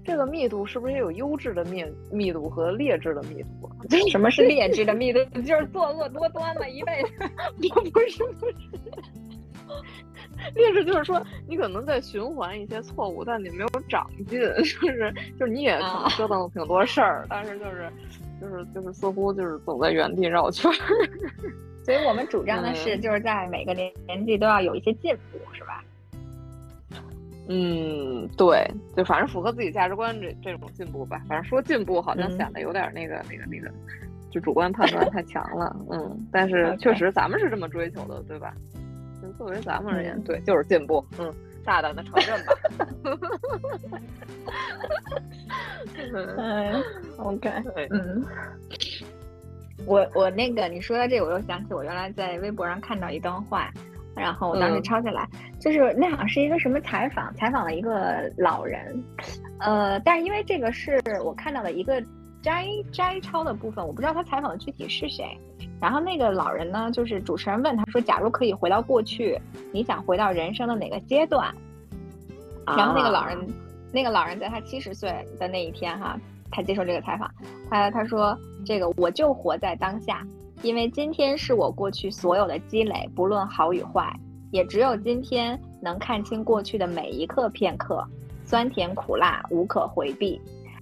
这个密度是不是也有优质的密密度和劣质的密度？*laughs* 什么是劣质的密度？*laughs* 就是作恶多端了，一辈子。*laughs* 不不是不是，劣质就是说你可能在循环一些错误，但你没有长进，就是就是你也可能折腾挺多事儿，但是就是就是就是似乎就是总在原地绕圈儿。所以我们主张的是，就是在每个年年纪都要有一些进步，是吧？嗯，对，就反正符合自己价值观这这种进步吧。反正说进步好像显得有点那个那个那个，就主观判断太强了。嗯，*laughs* 但是确实咱们是这么追求的，对吧？就作为咱们而言，对，就是进步。嗯，*laughs* 大胆的承认吧。*laughs* 嗯，OK，嗯，我我那个你说到这，我又想起我原来在微博上看到一段话。然后我当时抄下来，就是那好像是一个什么采访，采访了一个老人，呃，但是因为这个是我看到的一个摘摘抄的部分，我不知道他采访的具体是谁。然后那个老人呢，就是主持人问他说：“假如可以回到过去，你想回到人生的哪个阶段？”然后那个老人，那个老人在他七十岁的那一天哈，他接受这个采访，他他说：“这个我就活在当下，因为今天是我过去所有的积累，不论好与坏，也只有今天能看清过去的每一刻片刻，酸甜苦辣无可回避。”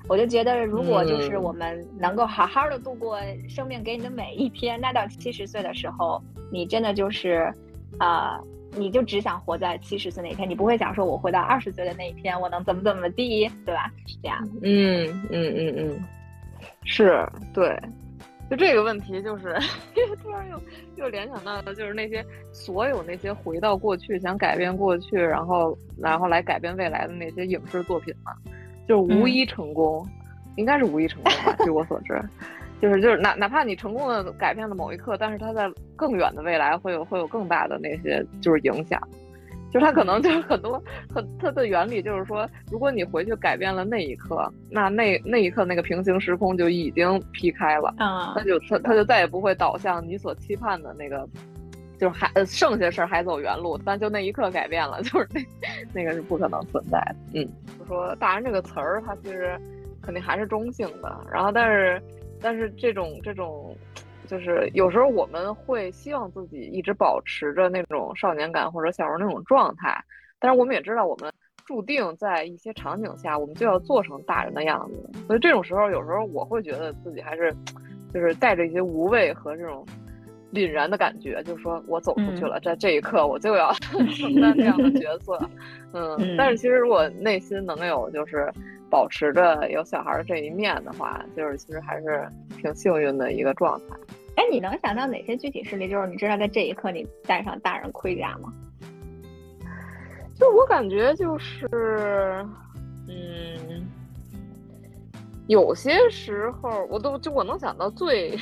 我就觉得，如果就是我们能够好好的度过生命给你的每一天，那到七十岁的时候，你真的就是，啊。你就只想活在七十岁那一天，你不会想说，我回到二十岁的那一天，我能怎么怎么地，对吧？是这样。嗯嗯嗯嗯，是对。就这个问题，就是 *laughs* 突然又又联想到的，就是那些所有那些回到过去想改变过去，然后然后来改变未来的那些影视作品嘛，就是无一成功，应该是无一成功吧？据我所知。就是就是哪哪怕你成功的改变了某一刻，但是它在更远的未来会有会有更大的那些就是影响，就是它可能就是很多很它的原理就是说，如果你回去改变了那一刻，那那那一刻那个平行时空就已经劈开了，啊，那就它它就再也不会导向你所期盼的那个，就是还剩下事儿还走原路，但就那一刻改变了，*laughs* 就是那那个是不可能存在的，嗯，就说大人这个词儿，它其实肯定还是中性的，然后但是。但是这种这种，就是有时候我们会希望自己一直保持着那种少年感或者小时候那种状态，但是我们也知道我们注定在一些场景下，我们就要做成大人的样子。所以这种时候，有时候我会觉得自己还是，就是带着一些无畏和这种凛然的感觉，就是说我走出去了，在这一刻我就要 *laughs* 承担这样的角色。嗯，但是其实如果内心能有就是。保持着有小孩这一面的话，就是其实还是挺幸运的一个状态。哎，你能想到哪些具体事例？就是你知道在这一刻你戴上大人盔甲吗？就我感觉就是，嗯，有些时候我都就我能想到最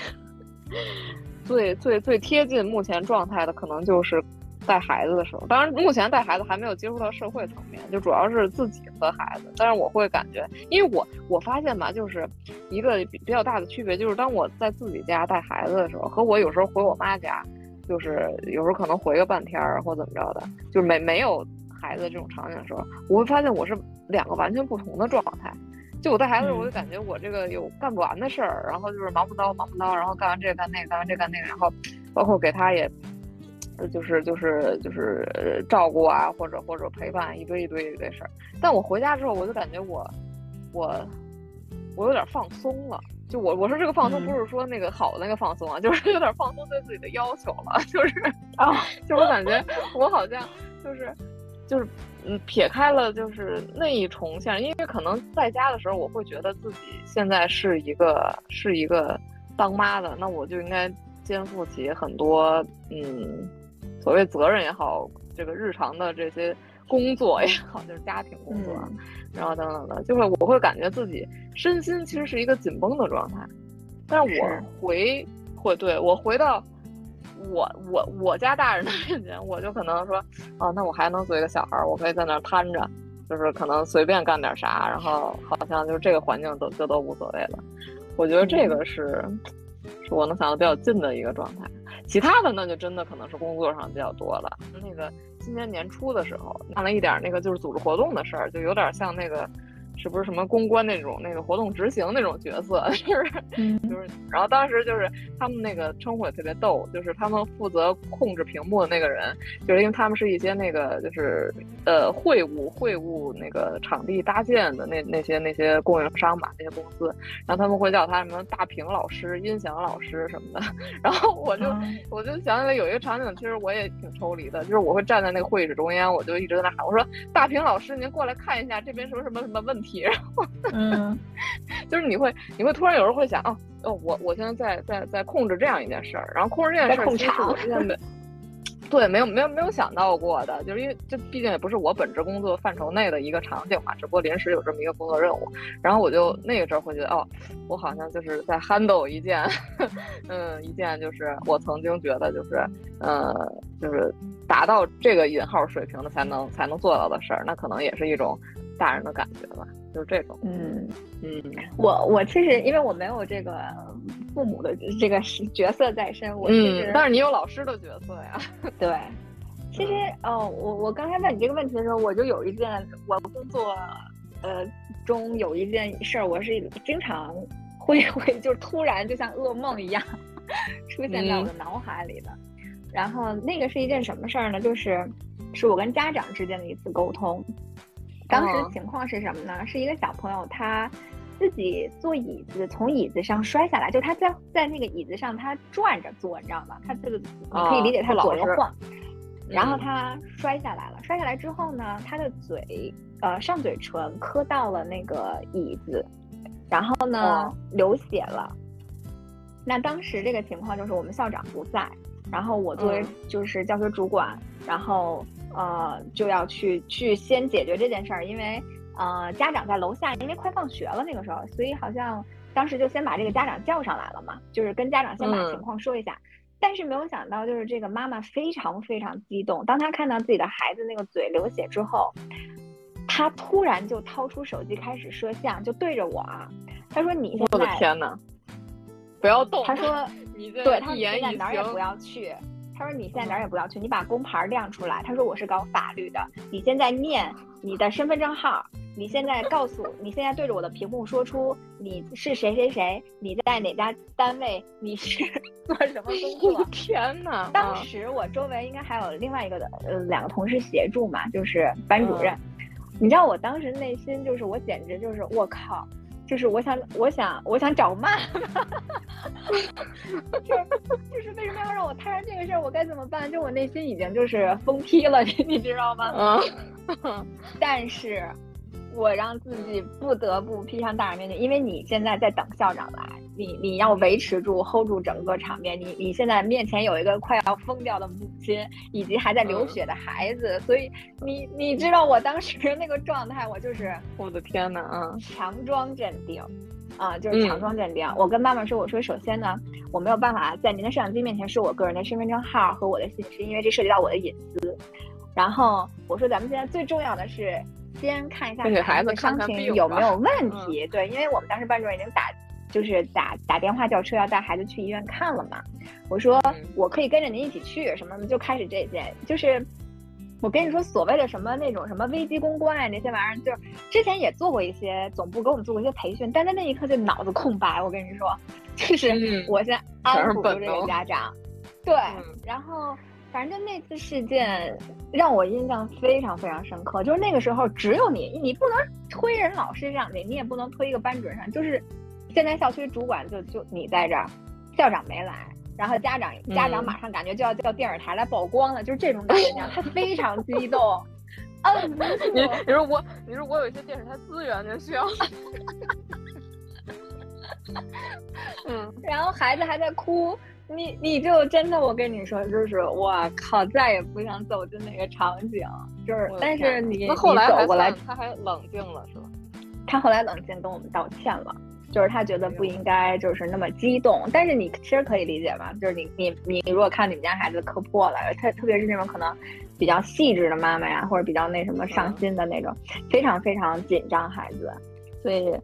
最最最贴近目前状态的，可能就是。带孩子的时候，当然目前带孩子还没有接触到社会层面，就主要是自己和孩子。但是我会感觉，因为我我发现吧，就是一个比比较大的区别，就是当我在自己家带孩子的时候，和我有时候回我妈家，就是有时候可能回个半天儿或怎么着的，就是没没有孩子这种场景的时候，我会发现我是两个完全不同的状态。就我带孩子，我就感觉我这个有干不完的事儿，然后就是忙不叨忙不叨，然后干完这个干那个，干完这干那个，然后包括给他也。就是就是就是照顾啊，或者或者陪伴，一堆一堆一堆事儿。但我回家之后，我就感觉我我我有点放松了。就我我说这个放松，不是说那个好的那个放松啊，*laughs* 就是有点放松对自己的要求了。*laughs* 就是啊，就我感觉我好像就是就是嗯，撇开了就是那一重线，因为可能在家的时候，我会觉得自己现在是一个是一个当妈的，那我就应该肩负起很多嗯。所谓责任也好，这个日常的这些工作也好，*laughs* 就是家庭工作，然后等等的，就会我会感觉自己身心其实是一个紧绷的状态。但是我回会对我回到我我我家大人的面前，我就可能说，哦，那我还能做一个小孩儿，我可以在那儿瘫着，就是可能随便干点啥，然后好像就是这个环境都就都无所谓了。我觉得这个是是我能想到比较近的一个状态。其他的那就真的可能是工作上比较多了。那个今年年初的时候，干了一点那个就是组织活动的事儿，就有点像那个。是不是什么公关那种那个活动执行那种角色？*laughs* 就是就是，然后当时就是他们那个称呼也特别逗，就是他们负责控制屏幕的那个人，就是因为他们是一些那个就是呃会务会务那个场地搭建的那那些那些供应商吧，那些公司，然后他们会叫他什么大屏老师、音响老师什么的。*laughs* 然后我就我就想起来有一个场景，其实我也挺抽离的，就是我会站在那个会议室中央，我就一直在那喊，我说大屏老师您过来看一下这边什么什么什么问题。然后，嗯，*laughs* 就是你会，你会突然有时候会想，哦，哦，我我现在在在在控制这样一件事儿，然后控制这件事儿，其实我之前没，对，没有没有没有想到过的，就是因为这毕竟也不是我本职工作范畴内的一个场景嘛，只不过临时有这么一个工作任务，然后我就那个时候会觉得，哦，我好像就是在 handle 一件，*laughs* 嗯，一件就是我曾经觉得就是，呃，就是达到这个引号水平的才能才能做到的事儿，那可能也是一种。大人的感觉吧，就是这种。嗯嗯，我我其实因为我没有这个父母的这个角色在身，我其实、嗯，但是你有老师的角色呀。*laughs* 对，其实哦，我我刚才问你这个问题的时候，我就有一件我工作呃中有一件事儿，我是经常会 *laughs* 会就是突然就像噩梦一样出现在我的脑海里的。然后那个是一件什么事儿呢？就是是我跟家长之间的一次沟通。当时情况是什么呢？是一个小朋友他自己坐椅子从椅子上摔下来，就他在在那个椅子上他转着坐，你知道吗？他这个你可以理解他左右晃。然后他摔下来了，摔下来之后呢，他的嘴呃上嘴唇磕到了那个椅子，然后呢流血了。那当时这个情况就是我们校长不在，然后我作为就是教学主管，然后呃就要去去先解决这件事儿，因为呃家长在楼下，因为快放学了那个时候，所以好像当时就先把这个家长叫上来了嘛，就是跟家长先把情况说一下。但是没有想到，就是这个妈妈非常非常激动。当她看到自己的孩子那个嘴流血之后，她突然就掏出手机开始摄像，就对着我啊，她说：“你现在……我的天哪，不要动！”她说：“你对，她现在哪儿也不要去。”她说：“你现在哪儿也不要去，你把工牌亮出来。”他说：“我是搞法律的，你现在念你的身份证号。”你现在告诉，你现在对着我的屏幕说出你是谁谁谁，你在哪家单位，你是 *laughs* 做什么工作？*laughs* 天哪！当时我周围应该还有另外一个的呃两个同事协助嘛，就是班主任。你知道我当时内心就是我简直就是我靠，就是我想我想我想找骂，*laughs* 就是就是为什么要让我摊上这个事儿？我该怎么办？就我内心已经就是疯批了，*laughs* 你知道吗？嗯，*laughs* 但是。我让自己不得不披上大人面具，因为你现在在等校长来，你你要维持住 hold 住整个场面，你你现在面前有一个快要疯掉的母亲，以及还在流血的孩子，所以你你知道我当时那个状态，我就是我的天呐，啊，强装镇定，啊，就是强装镇定。我跟妈妈说，我说首先呢，我没有办法在您的摄像机面前说我个人的身份证号和我的信息，因为这涉及到我的隐私。然后我说，咱们现在最重要的是。先看一下孩子伤情有没有问题，对，因为我们当时班主任已经打，就是打打电话叫车要带孩子去医院看了嘛。我说我可以跟着您一起去，什么就开始这些，就是我跟你说所谓的什么那种什么危机公关啊那些玩意儿，就是之前也做过一些总部给我们做过一些培训，但在那一刻就脑子空白。我跟你说，就是我先安抚住这个家长，对，然后。反正就那次事件让我印象非常非常深刻，就是那个时候只有你，你不能推人老师上去，你也不能推一个班主任上，就是现在校区主管就就你在这儿，校长没来，然后家长家长马上感觉就要叫电视台来曝光了，就是这种感觉，他非常激动。嗯，你你说我你说我有一些电视台资源就需要，嗯，*laughs* 然后孩子还在哭。你你就真的，我跟你说，就是我靠，再也不想走进那个场景。就是，但是你那后来走过来，他还冷静了，是吧？他后来冷静跟我们道歉了，就是他觉得不应该就是那么激动。但是你其实可以理解吧？就是你你你如果看你们家孩子磕破了，特特别是那种可能比较细致的妈妈呀，或者比较那什么上心的那种，非常非常紧张孩子。所以，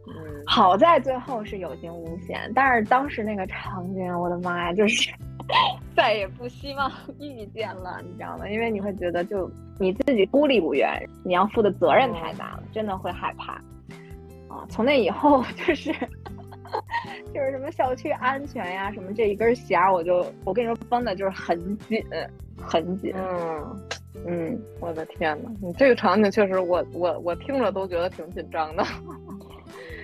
好在最后是有惊无险，但是当时那个场景，我的妈呀，就是 *laughs* 再也不希望 *laughs* 遇见了，你知道吗？因为你会觉得，就你自己孤立无援，你要负的责任太大了，真的会害怕。啊，从那以后就是就是什么校区安全呀，什么这一根弦，我就我跟你说绷的就是很紧，很紧。嗯嗯，我的天呐，你这个场景确实，我我我听着都觉得挺紧张的。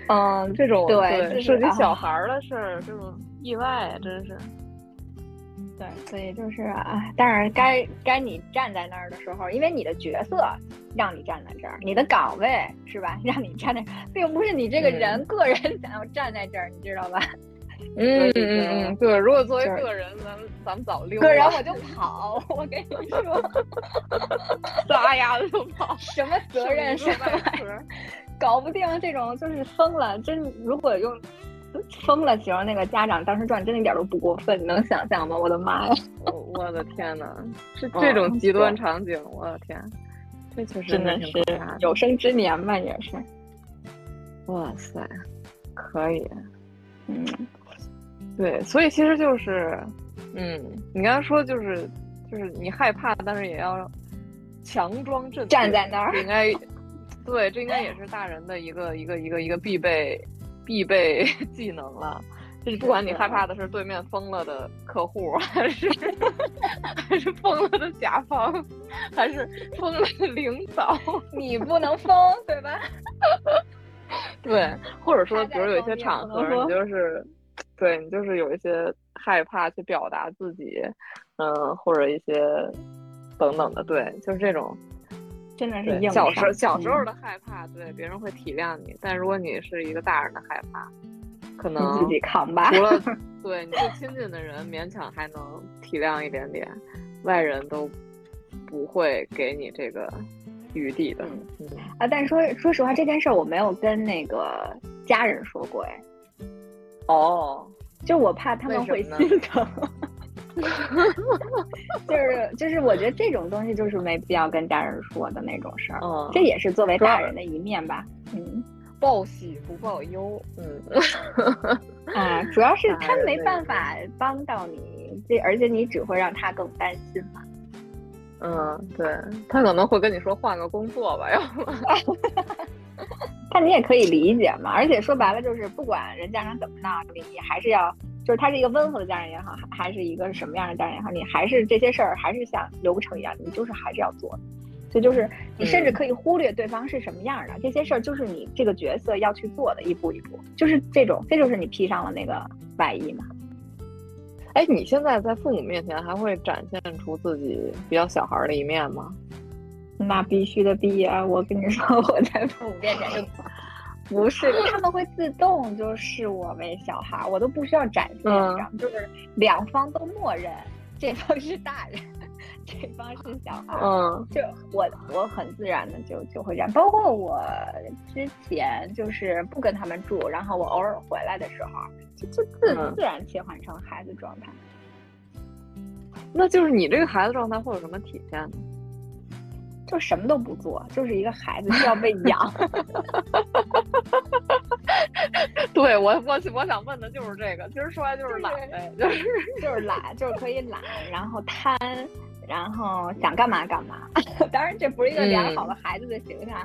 嗯，这种 *laughs* 对涉及小孩儿的事儿，这种意外真是。对，所以就是啊，但是该该你站在那儿的时候，因为你的角色让你站在这儿，你的岗位是吧，*laughs* 让你站在，并不是你这个人个人想要站在这儿，你知道吧？*laughs* 嗯嗯嗯，对，如果作为个人，咱们咱们早溜了。个人我就跑，*laughs* 我跟你说，撒丫子就跑，什么责任什么？搞不定这种就是疯了，真如果用 *laughs* 疯了形容那个家长当时状，真的一点都不过分，你能想象吗？我的妈呀！*laughs* 我的天哪，是这种极端场景，我的天！这确实真的是有生之年吧，也是。哇塞，可以，嗯，对，所以其实就是，嗯，你刚才说就是就是你害怕，但是也要强装镇站在那儿，应该，对，这应该也是大人的一个一个一个一个必备必备 *laughs* 技能了。就是不管你害怕的是对面疯了的客户，*laughs* 还是还是疯了的甲方，还是疯了的领导，*laughs* 你不能疯，对吧？对，或者说，比如有一些场合，你就是，对你就是有一些害怕去表达自己，嗯，或者一些等等的，对，就是这种，真的是小时小时候的害怕，对别人会体谅你，但如果你是一个大人的害怕。可能自己扛吧。除了 *laughs* 对你最亲近的人，勉强还能体谅一点点，外人都不会给你这个余地的。啊，但是说说实话，这件事我没有跟那个家人说过哎。哦，就我怕他们会心疼。就 *laughs* 是就是，我觉得这种东西就是没必要跟家人说的那种事儿。嗯，这也是作为大人的一面吧。嗯。报喜不报忧，嗯，*laughs* 啊，主要是他没办法帮到你，这而且你只会让他更担心嘛。嗯，对他可能会跟你说换个工作吧，要不，*laughs* 但你也可以理解嘛。而且说白了就是，不管人家长怎么闹，你你还是要，就是他是一个温和的家人也好，还是一个什么样的家人也好，你还是这些事儿还是像流程一样，你就是还是要做。所以就是你甚至可以忽略对方是什么样的，这些事儿就是你这个角色要去做的，一步一步，就是这种，这就是你披上了那个外衣嘛。哎，你现在在父母面前还会展现出自己比较小孩的一面吗？那必须的，必啊！我跟你说，我在父母面前就 *laughs* 不是，他们会自动就视我为小孩，我都不需要展现，就是两方都默认这方是大人。这方是小孩，嗯，就我我很自然的就就会这样，包括我之前就是不跟他们住，然后我偶尔回来的时候，就就自自然切换成孩子状态。那就是你这个孩子状态会有什么体现呢？就什么都不做，就是一个孩子需要被养。*laughs* 对我我我想问的就是这个，其实说来就是懒呗，就是 *laughs* 就是懒，就是可以懒，然后贪。然后想干嘛干嘛，*laughs* 当然这不是一个良好的孩子的形象，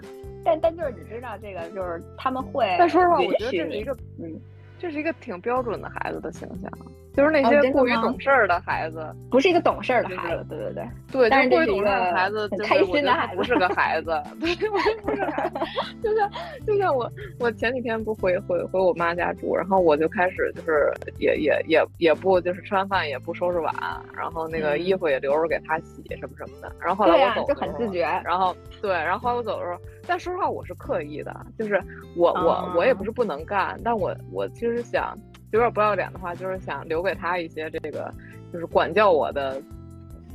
但但就是你知道这个就是他们会。但说实话，我觉得这是一个嗯，这是一个挺标准的孩子的形象。就是那些过于懂事儿的孩子，不是一个懂事儿的孩子，对对对，对，但是过于懂事儿的孩子，开心的孩子不是个孩子，*laughs* 对，不是孩子，就像就像我，我前几天不回回回我妈家住，然后我就开始就是也也也也不就是吃完饭也不收拾碗，然后那个衣服也留着给她洗什么什么的，然后后来我走就很自觉，然后对，然后后来我走的时候，但说实话我是刻意的，就是我我我也不是不能干，但我我其实想。有点不要脸的话，就是想留给他一些这个，就是管教我的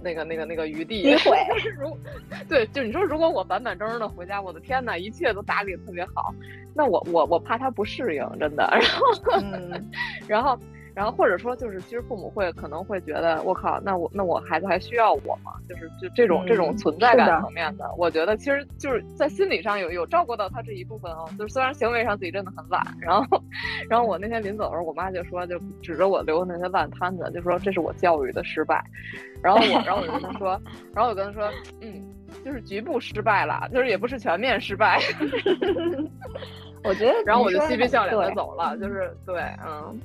那个、那个、那个余地。机会。*laughs* 如对，就你说，如果我板板正正的回家，我的天呐，一切都打理的特别好，那我我我怕他不适应，真的。*laughs* 然后，然后。然后或者说就是，其实父母会可能会觉得，我靠，那我那我孩子还需要我吗？就是就这种这种存在感层面的，我觉得其实就是在心理上有有照顾到他这一部分哦。就是虽然行为上自己真的很懒，然后然后我那天临走的时候，我妈就说，就指着我留的那些烂摊子，就说这是我教育的失败。然后我然后我就跟她说，*laughs* 然后我跟她说，嗯，就是局部失败了，就是也不是全面失败。*laughs* 我觉得，然后我就嬉皮笑脸的走了，就是对，嗯。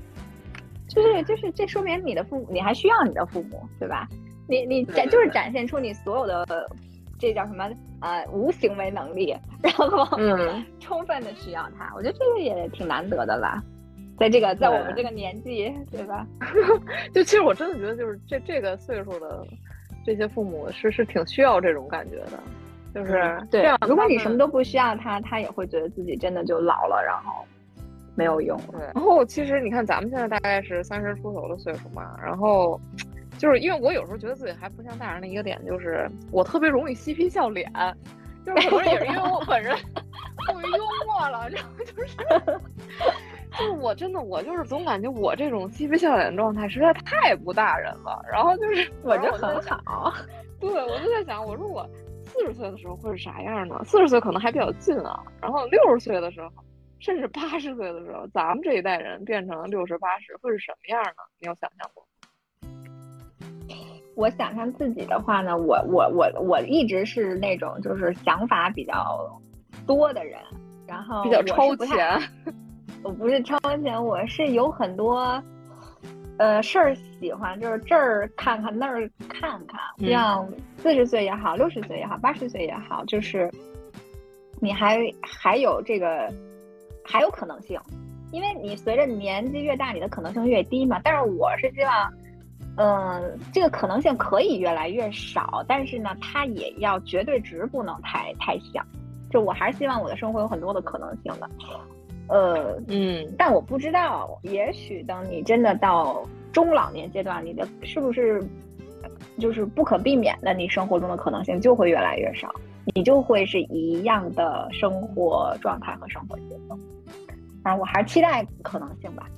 就是就是，这说明你的父母，你还需要你的父母，对吧？你你展就是展现出你所有的，这叫什么？呃，无行为能力，然后嗯，*laughs* 充分的需要他。我觉得这个也挺难得的啦，在这个在我们这个年纪，对吧？*laughs* 就其实我真的觉得，就是这这个岁数的这些父母是是挺需要这种感觉的，就是对。如果你什么都不需要他，他也会觉得自己真的就老了，然后。没有用，对。然后其实你看，咱们现在大概是三十出头的岁数嘛。然后，就是因为我有时候觉得自己还不像大人的一个点，就是我特别容易嬉皮笑脸，就是可能也是因为我本人 *laughs* 过于幽默了，然后就是，就是我真的我就是总感觉我这种嬉皮笑脸的状态实在太不大人了。然后就是 *laughs* 我就很好，对我就在想，我说我。四十岁的时候会是啥样呢？四十岁可能还比较近啊，然后六十岁的时候，甚至八十岁的时候，咱们这一代人变成六十八十会是什么样呢？你有想象过？我想象自己的话呢，我我我我一直是那种就是想法比较多的人，然后比较超前。*laughs* 我不是超前，我是有很多呃事儿喜欢，就是这儿看看那儿看看，像四十岁也好，六十岁也好，八十岁也好，就是你还还有这个还有可能性，因为你随着年纪越大，你的可能性越低嘛。但是我是希望。嗯，这个可能性可以越来越少，但是呢，它也要绝对值不能太太小。就我还是希望我的生活有很多的可能性的。呃，嗯，但我不知道，也许等你真的到中老年阶段，你的是不是就是不可避免的，你生活中的可能性就会越来越少，你就会是一样的生活状态和生活节奏。反正我还是期待可能性吧。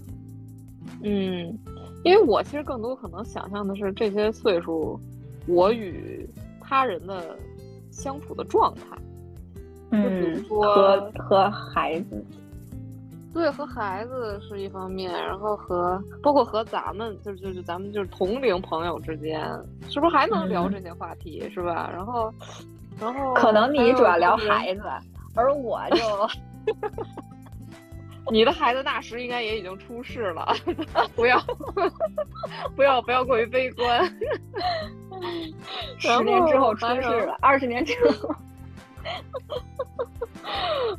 嗯。因为我其实更多可能想象的是这些岁数，我与他人的相处的状态，就比如说和和孩子，对，和孩子是一方面，然后和包括和咱们，就是就是咱们就是同龄朋友之间，是不是还能聊这些话题，是吧？然后，然后可能你主要聊孩子，而我就。*laughs* 你的孩子那时应该也已经出世了，*laughs* 不要，不要，不要过于悲观。*laughs* 十年之后出世了，二十年之后。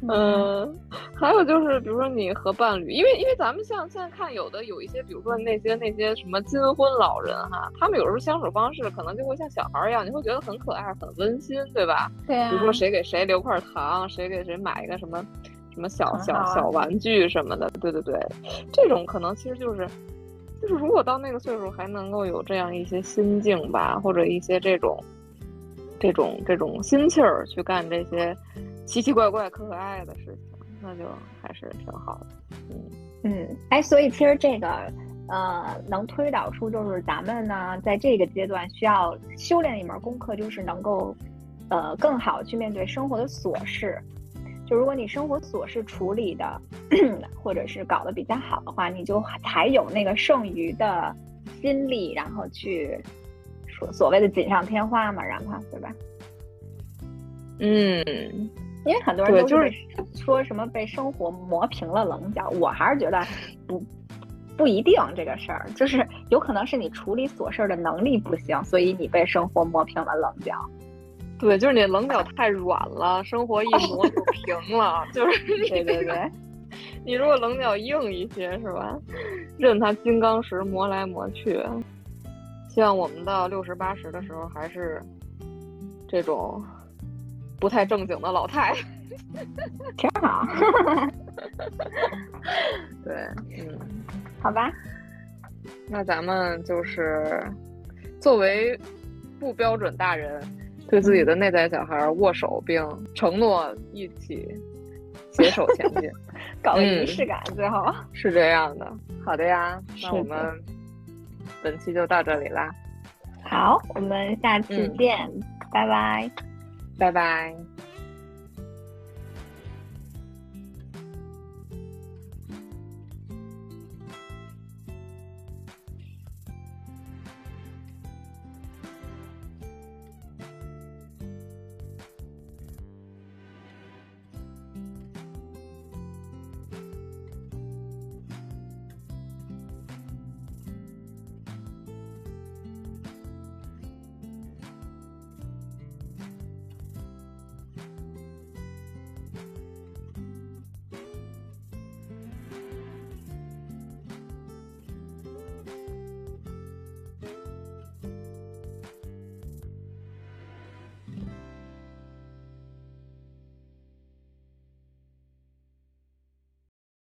嗯，*laughs* 还有就是，比如说你和伴侣，因为因为咱们像现在看有的有一些，比如说那些那些什么金婚老人哈，他们有时候相处方式可能就会像小孩一样，你会觉得很可爱、很温馨，对吧？对啊。比如说谁给谁留块糖，谁给谁买一个什么。什么小小小玩具什么的，对对对，这种可能其实就是，就是如果到那个岁数还能够有这样一些心境吧，或者一些这种，这种这种心气儿去干这些奇奇怪怪、可可爱的事情，那就还是挺好的。嗯嗯，哎，所以其实这个呃，能推导出就是咱们呢，在这个阶段需要修炼一门功课，就是能够呃更好去面对生活的琐事。就如果你生活琐事处理的，或者是搞得比较好的话，你就才有那个剩余的心力，然后去说所谓的锦上添花嘛，让他对吧？嗯，因为很多人都是说什么被生活磨平了棱角，我还是觉得不不一定这个事儿，就是有可能是你处理琐事的能力不行，所以你被生活磨平了棱角。对，就是你棱角太软了，生活一磨就平了。*laughs* 就是对对对，*laughs* 你如果棱角硬一些，是吧？任它金刚石磨来磨去。希望我们到六十八十的时候，还是这种不太正经的老太，*laughs* 挺好。*laughs* 对，嗯，好吧。那咱们就是作为不标准大人。对自己的内在小孩握手，并承诺一起携手前进，*laughs* 搞个仪式感。最后是这样的，好的呀，那我们本期就到这里啦。好，我们下次见，拜拜，拜拜。